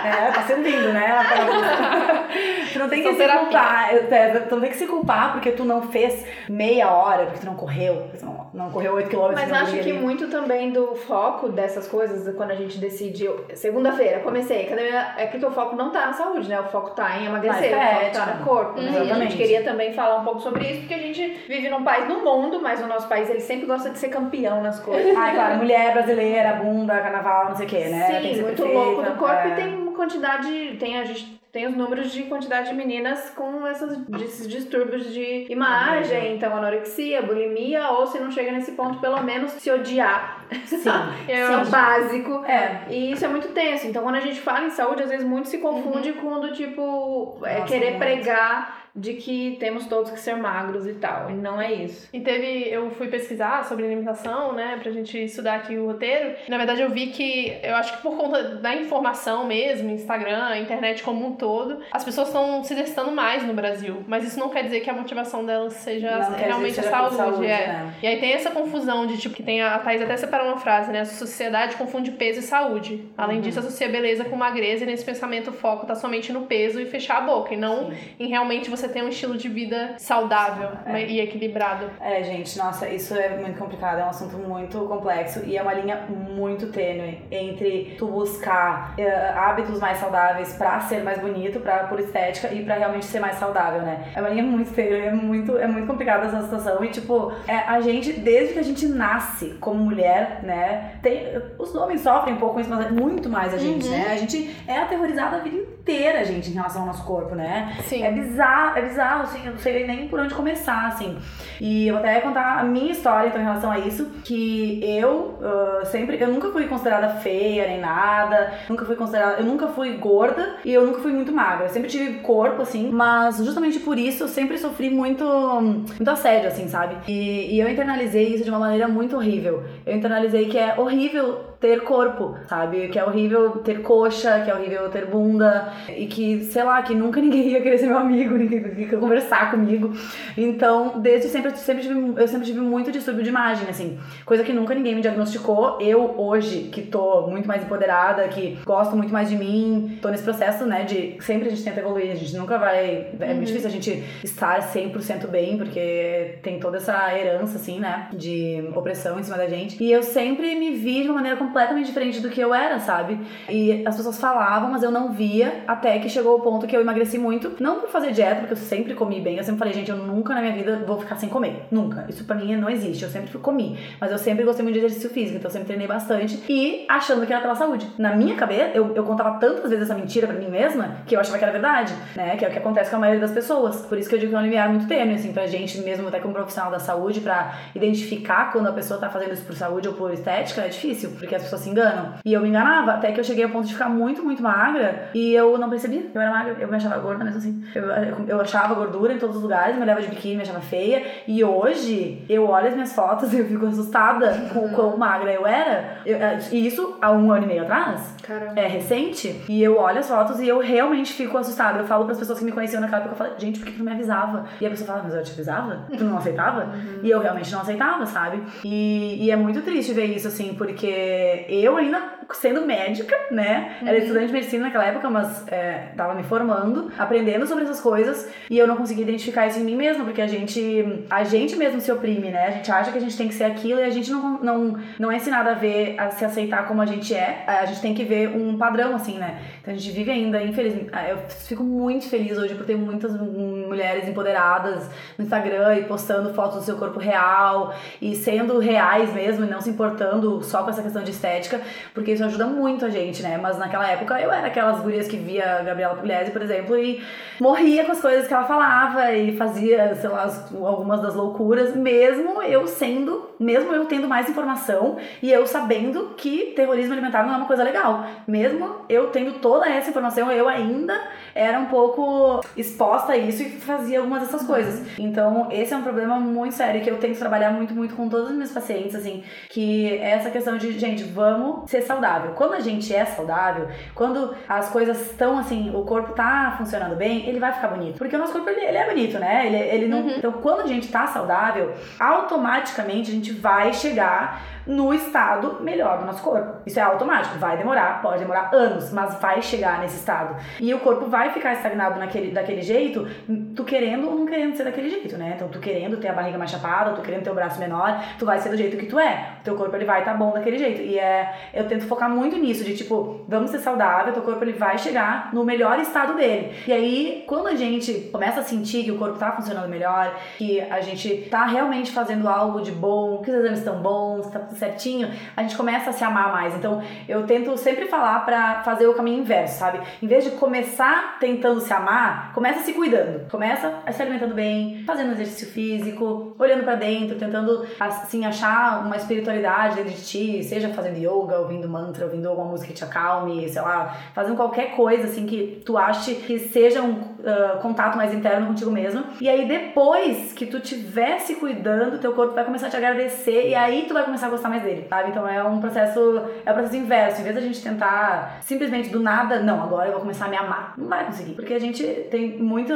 É, tá lindo, né? tu não tem que se culpar. é, Tu não tem que se culpar porque tu não fez meia hora, porque tu não correu, tu não, não correu 8 km. Mas acho que muito também do foco dessas coisas, quando a gente decide, segunda-feira, comecei, academia, é porque o foco não tá na saúde, né? O foco tá em emagrecer, Na o foco estética. tá no corpo. né? E a Exatamente. gente queria também falar um pouco sobre isso, porque a gente vive num país no mundo, mas o nosso país ele sempre gosta de ser campeão nas coisas. Ai, claro, mulher brasileira, bunda, carnaval, não sei o que, né? Que Sim, muito perfeita, louco do corpo é. e tem quantidade, tem a gente tem os números de quantidade de meninas com essas, esses distúrbios de imagem, então anorexia, bulimia, ou se não chega nesse ponto, pelo menos se odiar. Sim. Sim, acho- básico. É. E isso é muito tenso. Então, quando a gente fala em saúde, às vezes muito se confunde com do tipo é, Nossa, querer muito. pregar de que temos todos que ser magros e tal. E não é isso. E teve, eu fui pesquisar sobre alimentação, né, pra gente estudar aqui o roteiro. Na verdade, eu vi que, eu acho que por conta da informação mesmo, Instagram, internet como um todo, as pessoas estão se testando mais no Brasil. Mas isso não quer dizer que a motivação delas seja Não realmente a saúde. saúde, é. né? E aí tem essa confusão de, tipo, que tem a, a Thaís até separou uma frase, né? A sociedade confunde peso e saúde. Além disso, associa beleza com magreza e nesse pensamento o foco tá somente no peso e fechar a boca. E não em realmente você ter um estilo de vida saudável e equilibrado. É, gente, nossa, isso é muito complicado, é um assunto muito complexo e é uma linha muito tênue entre tu buscar eh, hábitos mais saudáveis pra ser mais bonito, pra, por estética e pra realmente ser mais saudável, né? É uma linha muito tênue, é muito, é muito complicada essa situação e, tipo, é, a gente, desde que a gente nasce como mulher, né, tem, os homens sofrem um pouco isso, mas é muito mais a gente, né? A gente é aterrorizada a vida inteira, gente, em relação ao nosso corpo, né? Sim. É bizarro, é bizarro, assim, eu não sei nem por onde começar, assim. E eu vou até contar a minha história, então, em relação a isso, que eu ah, sempre, eu nunca fui considerada feia nem nada, nunca fui considerada, eu nunca fui gorda e eu nunca fui muito magra. Eu sempre tive corpo, assim, mas justamente por isso eu sempre sofri muito, muito assédio, assim, sabe? E, e eu internalizei isso de uma maneira muito horrível. Eu internalizei que é horrível ter corpo, sabe? Que é horrível ter coxa, que é horrível ter bunda e que, sei lá, que nunca ninguém ia querer ser meu amigo, ninguém ia conversar comigo. Então, desde sempre, sempre tive, eu sempre tive muito distúrbio de imagem, assim, coisa que nunca ninguém me diagnosticou. Eu, hoje, que tô muito mais empoderada, que gosto muito mais de mim, tô nesse processo, né, de sempre a gente tenta evoluir, a gente nunca vai. É muito difícil a gente estar 100% bem, porque tem toda essa herança, assim, né, de opressão em cima da gente. E eu sempre me vi de uma maneira completamente diferente do que eu era, sabe? E as pessoas falavam, mas eu não via, até que chegou o ponto que eu emagreci muito. Não por fazer dieta, porque eu sempre comi bem. Eu sempre falei, gente, eu nunca na minha vida vou ficar sem comer. Nunca. Isso pra mim não existe. Eu sempre comi. Mas eu sempre gostei muito de exercício físico, então eu sempre treinei bastante. E achando que era pela saúde. Na minha cabeça, eu, eu contava tantas vezes essa mentira pra mim mesma que eu achava que era verdade, né? Que é o que acontece com a maioria das pessoas. Por isso que eu digo que é um limiar muito tênue, assim, pra gente, mesmo até como profissional da saúde, pra identificar quando a pessoa tá fazendo isso por saúde ou por estética, é difícil, porque as pessoas se enganam. E eu me enganava, até que eu cheguei ao ponto de ficar muito, muito magra e eu não percebia. Eu era magra, eu me achava gorda mesmo assim. Eu, eu achava gordura em todos os lugares, me olhava de biquíni, me achava feia. E hoje, eu olho as minhas fotos e eu fico assustada com o quão magra eu era. Eu, e isso há um ano e meio atrás. Caramba. É recente. E eu olho as fotos e eu realmente fico assustada. Eu falo para as pessoas que me conheciam naquela época, eu falo, gente, por que tu não me avisava? E a pessoa fala, mas eu te avisava? Tu não aceitava? Uhum. E eu realmente não aceitava, sabe? E, e é muito triste ver isso, assim, porque eu ainda sendo médica, né? Era uhum. estudante de medicina naquela época, mas é, tava me formando, aprendendo sobre essas coisas, e eu não conseguia identificar isso em mim mesma, porque a gente, a gente mesmo se oprime, né? A gente acha que a gente tem que ser aquilo e a gente não, não, não é ensinado a ver, a se aceitar como a gente é, a gente tem que ver um padrão, assim, né? Então a gente vive ainda, infelizmente, ah, eu fico muito feliz hoje por ter muitas mulheres empoderadas no Instagram e postando fotos do seu corpo real e sendo reais mesmo e não se importando só com essa questão de estética, porque isso ajuda muito a gente, né? Mas naquela época eu era aquelas gurias que via a Gabriela Pugliese, por exemplo, e morria com as coisas que ela falava e fazia, sei lá, algumas das loucuras, mesmo eu sendo, mesmo eu tendo mais informação e eu sabendo que terrorismo alimentar não é uma coisa legal. Mesmo eu tendo toda essa informação, eu ainda era um pouco exposta a isso e fazia algumas dessas coisas. Então, esse é um problema muito sério que eu tento trabalhar muito, muito com todos os meus pacientes, assim, que é essa questão de, gente, vamos ser saudáveis saudável. Quando a gente é saudável, quando as coisas estão assim, o corpo tá funcionando bem, ele vai ficar bonito. Porque o nosso corpo, ele, ele é bonito, né? Ele, ele não... Uhum. Então, quando a gente tá saudável, automaticamente a gente vai chegar no estado melhor do nosso corpo. Isso é automático, vai demorar, pode demorar anos, mas vai chegar nesse estado. E o corpo vai ficar estagnado naquele, daquele jeito, tu querendo ou não querendo ser daquele jeito, né? Então, tu querendo ter a barriga mais chapada, tu querendo ter o braço menor, tu vai ser do jeito que tu é. O teu corpo ele vai estar tá bom daquele jeito. E é, eu tento focar muito nisso, de tipo, vamos ser saudável, teu corpo ele vai chegar no melhor estado dele. E aí, quando a gente começa a sentir que o corpo tá funcionando melhor, que a gente tá realmente fazendo algo de bom, que os exames estão bons, tá certinho, a gente começa a se amar mais. Então, eu tento sempre falar para fazer o caminho inverso, sabe? Em vez de começar tentando se amar, começa se cuidando. Começa se alimentando bem, fazendo exercício físico, olhando para dentro, tentando assim achar uma espiritualidade dentro de ti, seja fazendo yoga, ouvindo mantra, ouvindo alguma música que te acalme, sei lá, fazendo qualquer coisa assim que tu ache que seja um uh, contato mais interno contigo mesmo. E aí depois que tu estiver se cuidando, teu corpo vai começar a te agradecer e aí tu vai começar a gostar mais dele, sabe? Então é um processo, é um processo inverso. Em vez da gente tentar simplesmente do nada, não, agora eu vou começar a me amar. Não vai conseguir, porque a gente tem muita,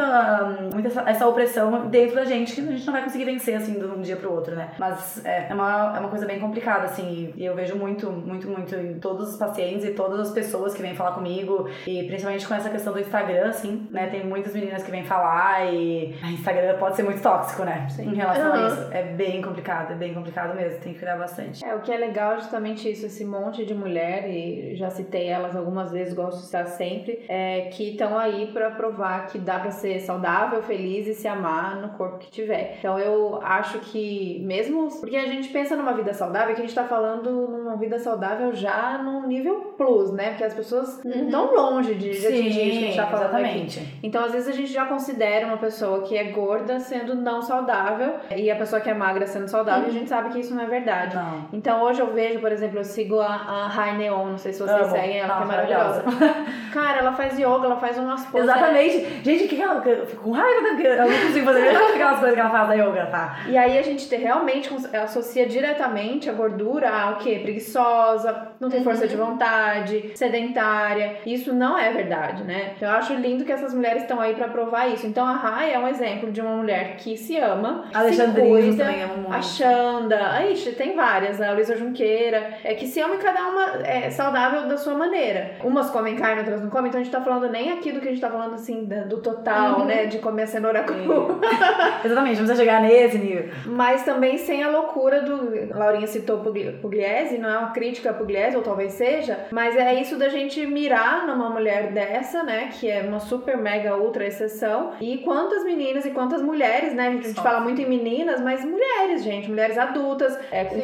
muita essa, essa opressão dentro da gente que a gente não vai conseguir vencer assim de um dia pro outro, né? Mas é, é uma, é uma coisa bem complicada, assim, e eu vejo muito, muito, muito em todos os pacientes e todas as pessoas que vêm falar comigo, e principalmente com essa questão do Instagram, assim, né? Tem muitas meninas que vêm falar e o Instagram pode ser muito tóxico, né? Sim. Em relação uhum. a isso. É bem complicado, é bem complicado mesmo, tem que cuidar bastante. É, o que é legal é justamente isso, esse monte de mulher, e já citei elas algumas vezes, gosto de estar sempre, é, que estão aí para provar que dá para ser saudável, feliz e se amar no corpo que tiver. Então eu acho que mesmo porque a gente pensa numa vida saudável, que a gente tá falando numa vida saudável já num nível plus, né? Porque as pessoas uhum. não estão longe de, de atingir isso que a gente tá falando exatamente. Aqui. Então às vezes, a gente já considera uma pessoa que é gorda sendo não saudável e a pessoa que é magra sendo saudável, a gente sabe que isso não é verdade. Não. Então, hoje eu vejo, por exemplo, eu sigo a, a Rai Neon, não sei se vocês Amo. seguem ela, que é maravilhosa. Cara, ela faz yoga, ela faz umas poses. Exatamente. Gente, o que ela. Fico com raiva, né? Porque eu não consigo fazer aquelas coisas que ela faz da yoga, tá? E aí a gente te- realmente associa diretamente a gordura a o quê? Preguiçosa, não tem força de vontade, sedentária. Isso não é verdade, né? Eu acho lindo que essas mulheres estão aí pra provar isso. Então a Rai é um exemplo de uma mulher que se ama, A Alexandre se cuida, também ama muito. a Xanda, a Ixi, tem várias, né? A Luísa Junqueira, é que se ama cada uma é saudável da sua maneira. Umas comem carne, outras não comem, então a gente tá falando nem aqui do que a gente tá falando assim, do total, né? De comer a cenoura crua. Exatamente, precisa chegar nesse nível. Mas também sem a loucura do. Laurinha citou Pugli- Pugliese, não é uma crítica a Pugliese, ou talvez seja, mas é isso da gente mirar numa mulher dessa, né? Que é uma super, mega, ultra exceção. E quantas meninas e quantas mulheres, né? A gente, a gente fala muito em meninas, mas mulheres, gente, mulheres adultas, é, Sim.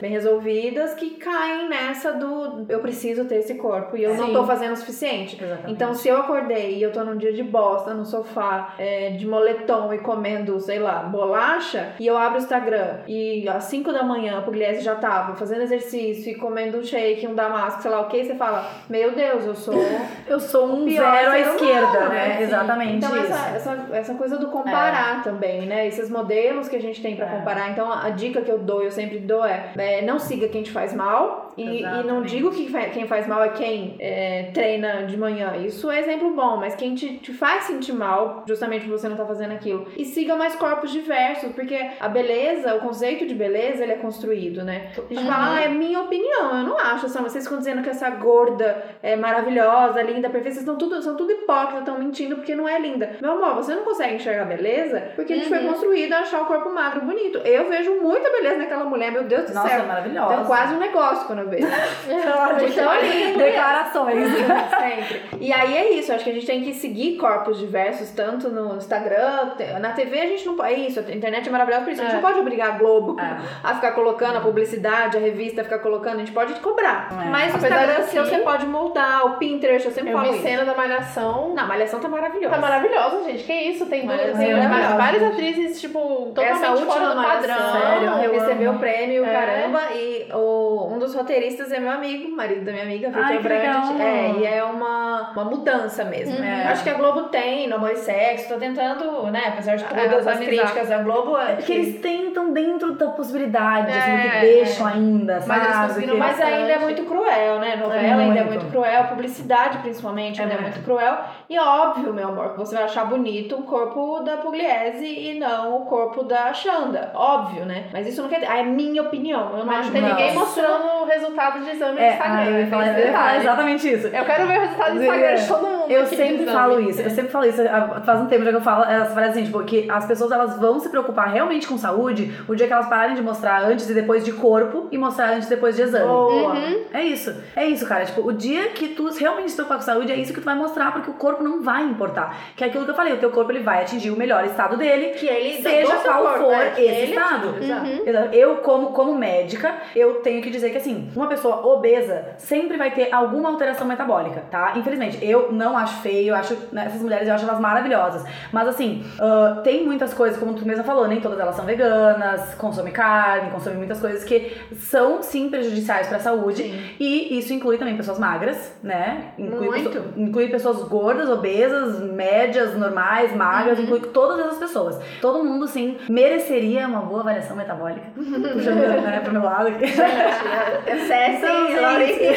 Bem resolvidas, que caem nessa do eu preciso ter esse corpo e eu não Sim. tô fazendo o suficiente. Exatamente. Então, se eu acordei e eu tô num dia de bosta no sofá, é, de moletom e comendo, sei lá, bolacha, e eu abro o Instagram e às 5 da manhã a Pugliese já tava fazendo exercício e comendo um shake, um damasco, sei lá o que, você fala, meu Deus, eu sou. Eu sou um Pior zero à esquerda, humano, né? assim. Exatamente Então, isso. essa, essa, essa coisa do comparar também, né? Esses modelos que a gente tem pra É. comparar. Então, a dica que eu dou, eu sempre é, é, não siga quem te faz mal. E, e não digo que quem faz mal é quem é, treina de manhã. Isso é exemplo bom, mas quem te, te faz sentir mal, justamente por você não tá fazendo aquilo. E siga mais corpos diversos, porque a beleza, o conceito de beleza, ele é construído, né? A gente fala, ah, é minha opinião. Eu não acho, assim, vocês ficam dizendo que essa gorda é maravilhosa, linda, perfeita. Vocês estão tudo, são tudo hipócritas, estão mentindo porque não é linda. Meu amor, você não consegue enxergar beleza porque a gente foi Uhum. construído a achar o corpo magro bonito. Eu vejo muita beleza naquela mulher, meu Deus do Nossa, céu. é maravilhosa. Então, quase um negócio quando eu vejo. Então, lindo. Declarações. Sempre. E aí é isso, acho que a gente tem que seguir corpos diversos, tanto no Instagram, na TV a gente não pode. É isso, a internet é maravilhosa por isso. A gente É. não pode obrigar a Globo É. a ficar colocando a publicidade, a revista a ficar colocando, a gente pode cobrar. É. Mas o Apesar Instagram de seu que- você pode moldar, o Pinterest, eu sempre Eu falo vi isso. cena da Malhação. Não, Malhação tá maravilhosa. Tá maravilhosa, gente. Que isso? Tem, duas, tem é várias atrizes, tipo, Essa totalmente fora última do padrão. Sério, eu recebeu o prêmio, É. caramba, e o, um dos roteiristas é meu amigo, marido da minha amiga, que Brandt. É, e é uma, uma mudança mesmo. Uhum. É. Acho que a Globo tem, no amor e sexo, tô tentando, né, apesar de É, todas as críticas à Globo, é É porque eles tentam dentro da possibilidade, assim, É, que deixam ainda, Mas sabe? Que- Mas ainda é muito cruel, né? Novela É ainda é muito. cruel, publicidade principalmente ainda é, É. muito cruel. E óbvio, meu amor, que você vai achar bonito o corpo da Pugliese e não o corpo da Xanda. Óbvio, né? Mas isso não quer dizer. Ah, é minha opinião. Eu não Mas acho não tem Não. ninguém mostrando o resultado de exame no É, Instagram. ah, eu ia falar, eu ia falar exatamente isso. Eu quero ver o resultado do Instagram de todo mundo. Eu sempre falo isso, eu sempre falo isso, ah, faz um tempo já que eu falo essa frase assim, tipo, que as pessoas elas vão se preocupar realmente com saúde o dia que elas pararem de mostrar antes e depois de corpo e mostrar antes e depois de exame. Boa. É isso, é isso, cara. Tipo, o dia que tu realmente se preocupar com saúde, é isso que tu vai mostrar, porque o corpo não vai importar. Que é aquilo que eu falei, o teu corpo ele vai atingir o melhor estado dele, Que ele seja qual corpo, for é, que esse estado. Uhum. Eu, como, como médica, eu tenho que dizer que assim, uma pessoa obesa sempre vai ter alguma alteração metabólica, tá? Infelizmente, eu não acho feio, eu acho né, essas mulheres, eu acho elas maravilhosas. Mas assim, ah, tem muitas coisas, como tu mesma falou, nem todas elas são veganas, consomem carne, consomem muitas coisas que são sim prejudiciais pra saúde. E isso inclui também pessoas magras, né? Inclui, Muito. pesso- inclui pessoas gordas, obesas, médias, normais, magras, inclui todas essas pessoas. Todo mundo, sim, mereceria uma boa avaliação metabólica. Puxando, né, pro meu lado aqui. Acessem, Então, gente. Laurinha.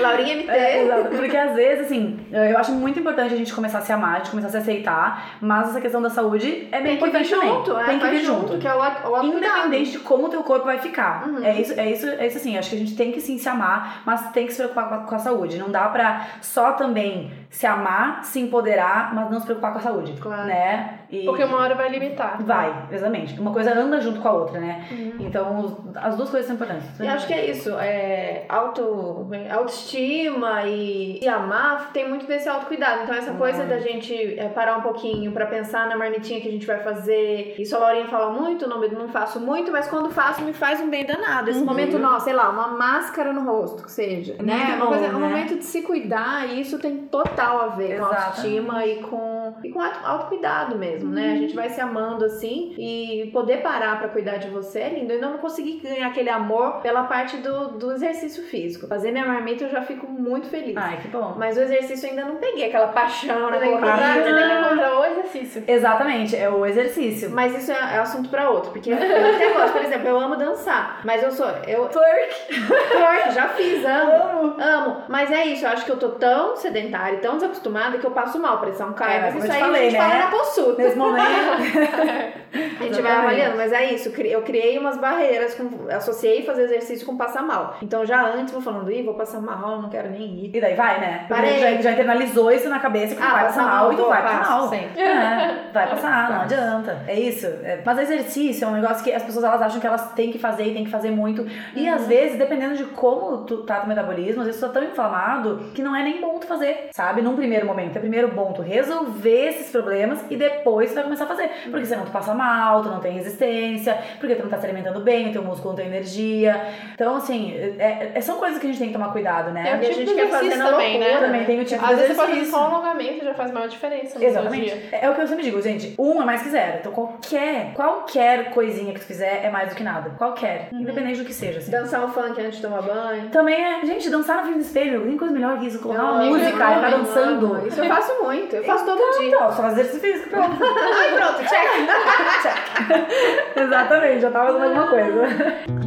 Laurinha MT. É, exato. Porque às vezes, assim, eu acho muito importante a gente começar a se amar, a gente começar a se aceitar, mas essa questão da saúde é bem Tem que vir importante também. junto, é, Tem que vai vir junto. que é o, o. Independente de como o teu corpo vai ficar. Uhum. É, isso, é, isso, é isso assim, acho que a gente tem que sim se amar, mas tem que se preocupar com a, com a saúde. Não dá pra só também se amar, se empoderar, mas não se preocupar com a saúde. Claro. Né? E Porque uma hora vai limitar. vai, exatamente. Uma coisa anda junto com a outra, né? Então, os- as duas coisas são importantes. E acho que é isso, é, auto, autoestima e se amar tem muito desse autocuidado. Então, essa coisa da gente é, parar um pouquinho pra pensar na marmitinha que a gente vai fazer. Isso a Laurinha fala muito, não, não faço muito, mas quando faço me faz um bem danado. Esse momento, não, sei lá, uma máscara no rosto, que seja. Né? Bom, coisa, é um né? momento de se cuidar e isso tem total total a ver com autoestima e com, e com auto- autocuidado mesmo, né? A gente vai se amando assim e poder parar pra cuidar de você é lindo. Eu ainda não consegui ganhar aquele amor pela parte do, do exercício físico. Fazer minha marmita eu já fico muito feliz. Ai, que bom. Mas o exercício eu ainda não peguei aquela paixão na que encontrar, você tem que corrida. encontrar o exercício. Exatamente, é o exercício. Mas isso é, é assunto pra outro, porque eu até gosto, por exemplo, eu amo dançar, mas eu sou eu Twerk. twerk, já fiz, amo. Amo. Amo, mas é isso, eu acho que eu tô tão sedentária e tão desacostumada que eu passo mal, pressão cai, É, mas isso aí falei, a gente né? fala na consulta. Nesse momento. A gente vai avaliando, mas é isso, eu criei umas barreiras, com, associei fazer exercício com passar mal. Então já antes vou falando, ih, vou passar mal, não quero nem ir. E daí vai, né? Parei. Já, já internalizou isso na cabeça que Ah, vai passa passar mal, mal e tu vai passar mal. É, vai passar, não adianta. É isso. É, Mas exercício é um negócio que as pessoas elas acham que elas têm que fazer e têm que fazer muito. E Uhum. às vezes, dependendo de como tu tá teu metabolismo, às vezes tu tá tão inflamado que não é nem bom tu fazer, sabe? Num primeiro momento. É primeiro bom tu resolver esses problemas e depois tu vai começar a fazer. Porque senão tu passa mal, tu não tem resistência, porque tu não tá se alimentando bem, o teu músculo não tem energia. Então, assim, é- é- são coisas que a gente tem que tomar cuidado, né? Tem o a tipo gente de quer fazer também, né? loucura, Também tem o tipo Às de vezes você pode fazer exercício. só um alongamento já faz maior diferença no Exatamente. dia. É o que eu sempre digo, gente. Um é mais que zero. Então qualquer, qualquer coisinha que tu fizer é mais do que nada. Qualquer. Independente do que seja, assim. Dançar um funk antes de tomar banho. Também é, gente, dançar na frente do espelho, tem coisa melhor que isso. Colocar uma música e ficar dançando. Isso eu faço muito, eu faço todo dia. Então, só fazer exercício físico, pronto. Ai, pronto, check. Exatamente, já tava fazendo alguma coisa.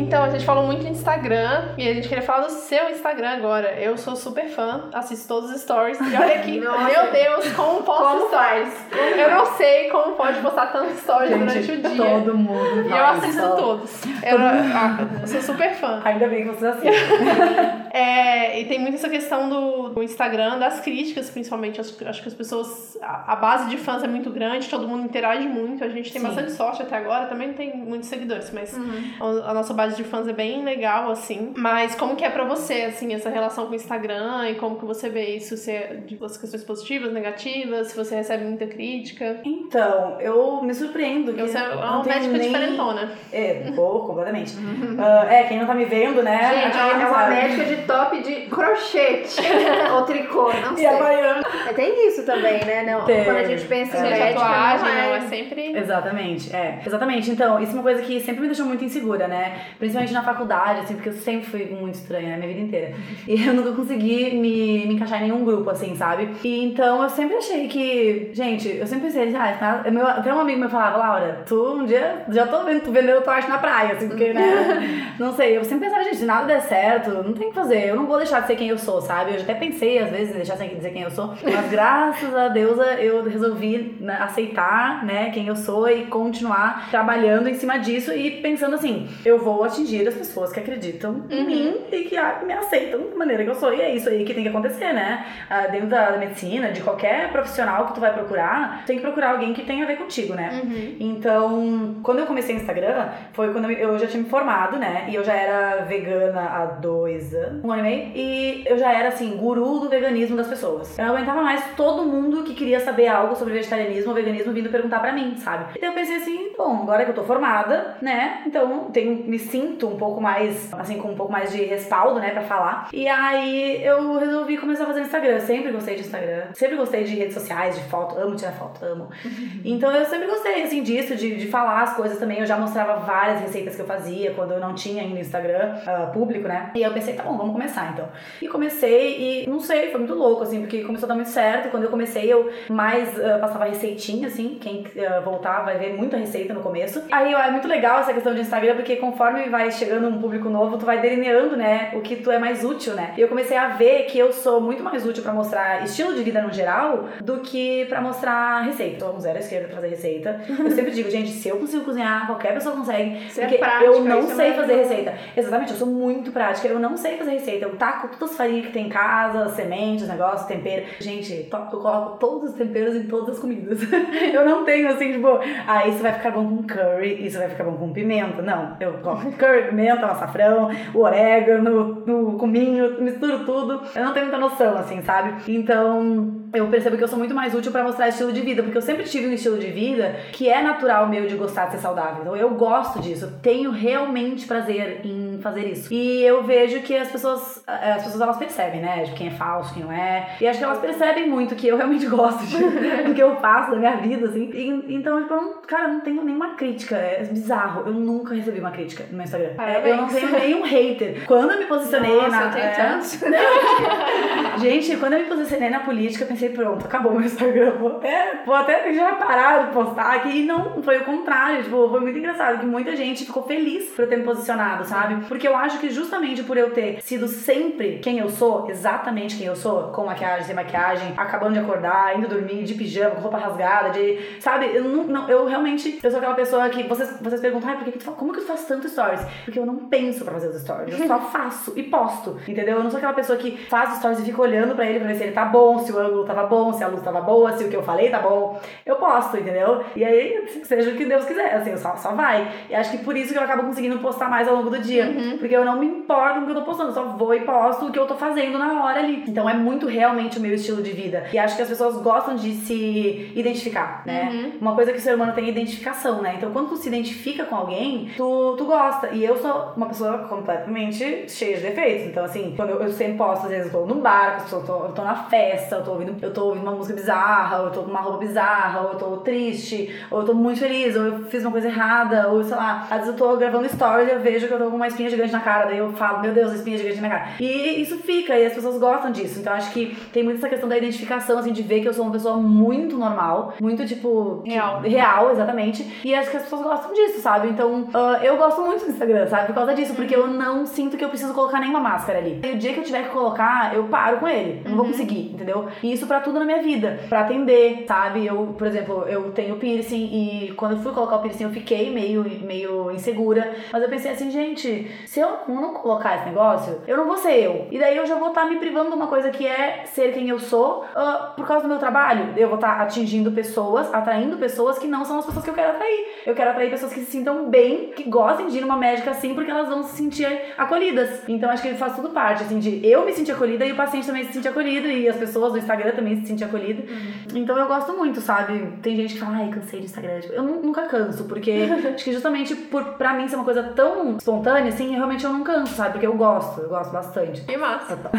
Então, a gente falou muito de Instagram e a gente queria falar do seu Instagram agora. Eu sou super fã, assisto todos os stories. E olha aqui, Nossa. meu Deus, como posto Como stories? Eu não sei como pode postar tantos stories durante o Gente, dia. todo mundo E eu assisto só. todos. Eu, ah, eu sou super fã. Ainda bem que vocês assistem. É, e tem muito essa questão do, do Instagram, das críticas, principalmente. Acho, acho que as pessoas. A, a base de fãs é muito grande, todo mundo interage muito. A gente tem Sim. bastante sorte até agora, também não tem muitos seguidores, mas a, a nossa base de fãs é bem legal, assim. Mas como que é pra você, assim, essa relação com o Instagram e como que você vê isso? Se é de as questões positivas, negativas, se você recebe muita crítica. Então, eu me surpreendo. Que você é não uma médica nem... diferentona. É, pô, completamente. Ah, é, quem não tá me vendo, né? Gente, ah, é uma sabe. médica de top de crochete ou tricô, não E sei. a Baiana. Mas Tem isso também, né? Não, Tem. Quando a gente pensa em É. Médica, tatuagem, não não, é... é sempre. Exatamente, é. Exatamente. Então, isso é uma coisa que sempre me deixou muito insegura, né? Principalmente na faculdade, assim, porque eu sempre fui muito estranha, né? Minha vida inteira. E eu nunca consegui me, me encaixar em nenhum grupo, assim, sabe? E então eu sempre achei que. Gente, eu sempre pensei, ah, tá, meu, até um amigo me falava, Laura, tu um dia já tô vendo tu vendendo tua arte na praia, assim, porque, né? não sei, eu sempre pensava, gente, nada der certo, não tem o que fazer. Eu não vou deixar de ser quem eu sou, sabe? Eu já até pensei, às vezes, em deixar de dizer quem eu sou. Mas graças a Deus eu resolvi né, aceitar, né, quem eu sou e continuar trabalhando em cima disso e pensando assim, eu vou atingir as pessoas que acreditam em mim e que ah, me aceitam da maneira que eu sou. E é isso aí que tem que acontecer, né? Ah, dentro da, medicina, de qualquer profissional que tu vai procurar, tem que procurar alguém que tenha a ver contigo, né? Então, quando eu comecei no Instagram, foi quando eu, eu já tinha me formado, né? E eu já era vegana há dois anos, um ano e meio. E eu já era, assim, guru do veganismo das pessoas. Eu não aguentava mais todo mundo que queria saber algo sobre vegetarianismo ou veganismo vindo perguntar pra mim, sabe? Então eu pensei assim, bom, agora que eu tô formada, né? Então tenho, me sinto um pouco mais, assim, com um pouco mais de respaldo, né, pra falar. E aí eu resolvi começar a fazer Instagram. Eu sempre gostei de Instagram. Sempre gostei de redes sociais, de foto. Amo tirar foto, amo. Então eu sempre gostei, assim, disso, de, de falar as coisas também. Eu já mostrava várias receitas que eu fazia quando eu não tinha ainda Instagram ah, público, né? E aí eu pensei, tá bom, vamos começar então. E comecei e, não sei, foi muito louco, assim, porque começou a dar muito certo. Quando eu comecei, eu mais ah, passava receitinha, assim. Quem ah, voltar vai ver muita receita no começo. Aí ó, é muito legal essa questão de Instagram, porque conforme vai chegando um público novo, tu vai delineando, né, o que tu é mais útil, né? E eu comecei a ver que eu sou muito mais útil pra mostrar estilo de vida no geral do que pra mostrar receita. Eu um zero esquerda pra fazer receita. Eu sempre digo, gente, se eu consigo cozinhar, qualquer pessoa consegue. Você é porque prática, eu não isso é sei fazer receita. Exatamente, eu sou muito prática. Eu não sei fazer receita. Eu taco todas as farinhas que tem em casa, sementes, negócios, tempero. Gente, eu coloco todos os temperos em todas as comidas. eu não tenho assim, tipo, ah, isso vai ficar bom com curry, isso vai ficar bom com pimenta. Não, eu coloco curry, pimenta, o açafrão, o orégano, o cominho, misturo tudo. Eu não tenho muita noção, assim, sabe? Então, eu percebo que eu sou muito mais útil pra mostrar estilo de vida, porque eu sempre tive um estilo de vida que é natural meu de gostar de ser saudável. Então, eu gosto disso. Eu tenho realmente prazer em fazer isso. E eu vejo que as pessoas, eh, as pessoas elas percebem, né? De quem é falso, quem não é. E acho que elas percebem muito que eu realmente gosto de, do que eu faço da minha vida, assim. E, então, tipo, eu não, cara, eu não tenho nenhuma crítica. É bizarro. Eu nunca recebi uma crítica no meu Instagram. Parabéns. Eu não tenho nenhum hater. Quando eu me posicionei Nossa, na. eu tenho é, tantos. Gente, quando eu me posicionei na política, eu pensei, pronto, acabou meu Instagram. Vou até, vou até já parar de postar aqui. E não, foi o contrário. Tipo, foi muito engraçado que muita gente ficou feliz por eu ter me posicionado, sabe? Porque eu acho que justamente por eu ter sido sempre quem eu sou, exatamente quem eu sou, com maquiagem, sem maquiagem, acabando de acordar, indo dormir, de pijama, com roupa rasgada, de. Sabe? Eu não, não eu realmente. Eu sou aquela pessoa que vocês, vocês perguntam, ai, por que, que tu, como que tu faz tanto stories? Porque eu não penso pra fazer os stories. Eu só faço e posto. Entendeu? Eu não sou aquela pessoa que faz stories e fica olhando pra ele pra ver se ele tá bom, se o ângulo tava bom, se a luz tava boa, se o que eu falei tá bom. Eu posto, entendeu? E aí, seja o que Deus quiser, assim, só, só vai. E acho que por isso que eu acabo conseguindo postar mais ao longo do dia. Porque eu não me importo com o que eu tô postando, eu só vou e posto o que eu tô fazendo na hora ali. Então é muito realmente o meu estilo de vida. E acho que as pessoas gostam de se identificar, né? Uma coisa que o ser humano tem é identificação, né? Então quando tu se identifica com alguém, tu, tu gosta. E eu sou uma pessoa completamente cheia de defeitos. Então, assim, quando eu, eu sempre posto, às vezes eu tô num bar, eu tô, eu tô na festa, eu tô, ouvindo, eu tô ouvindo uma música bizarra, ou eu tô com uma roupa bizarra, ou eu tô triste, ou eu tô muito feliz, ou eu fiz uma coisa errada, ou sei lá, às vezes eu tô gravando stories e eu vejo que eu tô com uma espinha gigante na cara, daí eu falo, meu Deus, a espinha gigante na minha cara. E isso fica, e as pessoas gostam disso. Então acho que tem muito essa questão da identificação, assim, de ver que eu sou uma pessoa muito normal, muito tipo. Real. real, exatamente. E acho que as pessoas gostam disso, sabe? Então ah, eu gosto muito do Instagram, sabe? Por causa disso, porque eu não sinto que eu preciso colocar nenhuma máscara ali. E o dia que eu tiver que colocar, eu paro com ele. Eu não vou conseguir, entendeu? E isso pra tudo na minha vida. Pra atender, sabe? Eu, por exemplo, eu tenho piercing e quando eu fui colocar o piercing eu fiquei meio, meio insegura. Mas eu pensei assim, gente, se eu não colocar esse negócio, eu não vou ser eu. E daí eu já vou estar me privando de uma coisa que é ser quem eu sou ah, por causa do meu trabalho. Eu vou estar atingindo pessoas, atraindo pessoas que não são as pessoas que eu quero atrair. Eu quero atrair pessoas que se sintam bem, que gostem de ir numa médica assim, porque elas vão se sentir acolhidas. Então acho que faz tudo parte, assim, de eu me sentir acolhida e o paciente também se sentir acolhido e as pessoas do Instagram também se sentir acolhidas. Então eu gosto muito, sabe? Tem gente que fala, ai, cansei do Instagram. Tipo, eu nu- nunca canso, porque acho que justamente por pra mim ser uma coisa tão espontânea, assim, realmente eu não canso, sabe? Porque eu gosto, eu gosto bastante. Que massa.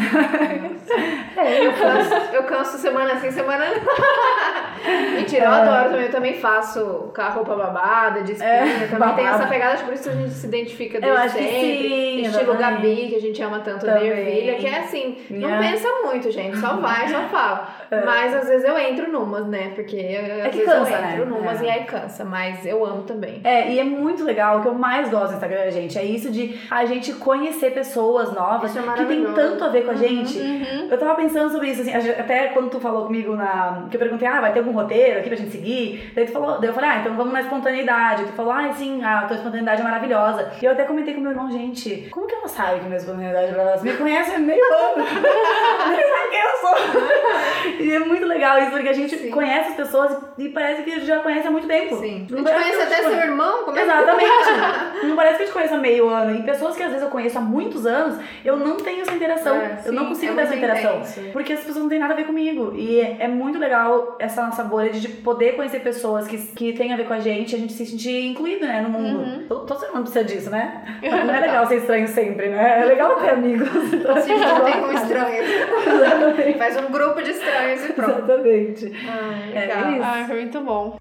É, eu canso, eu canso semana sim, semana. Mentira, eu adoro também. Eu também faço com a roupa babada, de espinha. É, também tem babada. essa pegada, por isso a gente se identifica Eu desde acho que sim, Estilo. Gabi, que a gente ama tanto Também. Que é assim, não Yeah. pensa muito, gente. Só vai, só fala. É. Mas às vezes eu entro numas, né? Porque eu, às que vezes cansa, eu entro né? numas É. e aí cansa. Mas eu amo também. É, e é muito legal, o que eu mais gosto do Instagram, gente, é isso de a gente conhecer pessoas novas é que tem tanto a ver com a gente. Uhum. Eu tava pensando sobre isso, assim, até quando tu falou comigo na. Que eu perguntei, ah, vai ter algum roteiro aqui pra gente seguir? Daí tu falou, daí eu falei, ah, então vamos na espontaneidade. Tu falou, ah, sim, a tua espontaneidade é maravilhosa. E eu até comentei com meu irmão, gente, como que ela sabe que minha espontaneidade é maravilhosa? Me conhece meio ano. Nem sabe quem eu sou. E é muito legal isso, porque a gente Sim. conhece as pessoas e parece que já conhece há muito tempo. Sim. A Não gente parece conhece até seu irmão? Como é Exatamente. não parece que eu te conheço há meio ano. E pessoas que às vezes eu conheço há muitos anos, eu não tenho essa interação. É, eu não consigo é ter essa interação. intenso. Porque as pessoas não têm nada a ver comigo. E é, é muito legal essa nossa bolha de poder conhecer pessoas que, que têm a ver com a gente e a gente se sentir incluído, né, no mundo. Uhum. Todo, todo ser humano precisa disso, né? Não é legal ser estranho sempre, né? É legal ter amigos. Então, Se juntem com estranhos. Faz um grupo de estranhos e pronto. Exatamente. Ai, É legal. isso. Ai, foi muito bom.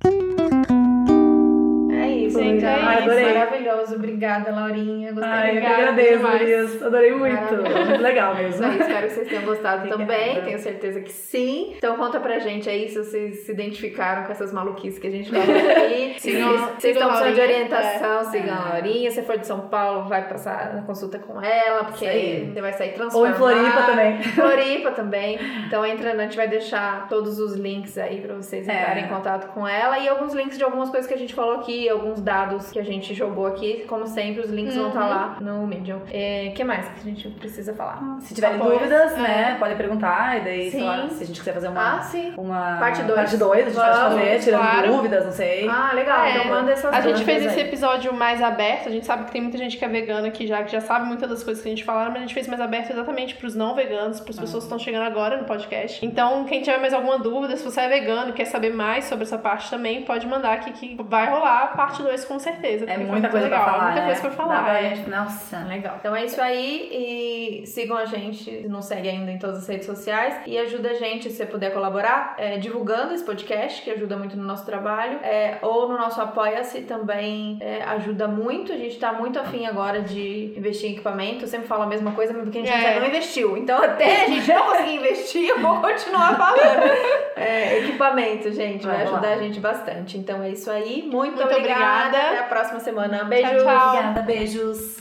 É Gente, é isso. adorei. Maravilhoso. Obrigada, Laurinha. Gostei Ai, eu que agradeço, demais. Gurias. Adorei muito. Legal mesmo. aí, espero que vocês tenham gostado Obrigada. também. Tenho certeza que sim. Então conta pra gente aí se vocês se identificaram com essas maluquices que a gente fala aqui. Se Sigam- vocês, vocês sigam estão precisando de orientação, sigam É. a Laurinha. Se for de São Paulo, vai passar na consulta com ela, porque aí. você vai sair Ou transformada. em Floripa também. Floripa também. Então entra, a gente vai deixar todos os links aí pra vocês É. entrarem em contato com ela e alguns links de algumas coisas que a gente falou aqui, alguns dados que a gente jogou aqui. Como sempre, os links vão estar lá no Medium. O que mais que a gente precisa falar? Se tiverem Apoia. dúvidas, É. né, podem perguntar. E daí, sei lá, se a gente quiser fazer uma. Ah, sim. uma Parte dois. Parte 2, a gente pode fazer, tirando claro. dúvidas, não sei. Ah, legal. É, então manda essas A gente fez aí. esse episódio mais aberto, a gente sabe que tem muita gente que é vegana aqui já, que já sabe muitas das coisas que a gente falaram, mas a gente fez mais aberto exatamente pros não veganos, pras pessoas que estão chegando agora no podcast. Então, quem tiver mais alguma dúvida, se você é vegano e quer saber mais sobre essa parte também, pode mandar aqui que vai rolar a parte 2 dois, com certeza. É muita coisa legal, pra falar. Muita né? coisa pra falar. pra é. Nossa. Legal. Então é isso aí e sigam a gente, se não segue ainda em todas as redes sociais e ajuda a gente, se você puder colaborar, é, divulgando esse podcast, que ajuda muito no nosso trabalho, é, ou no nosso Apoia-se também é, ajuda muito. A gente tá muito afim agora de investir em equipamento. Eu sempre falo a mesma coisa, mas porque a gente É. ainda não investiu. Então até a gente não conseguir investir, eu vou continuar falando. É, equipamento, gente, vai Vamos lá. ajudar a gente bastante. Então é isso aí. Muito, Muito obrigada. obrigada. Até a próxima semana. Beijo. tchau. Obrigada, beijos.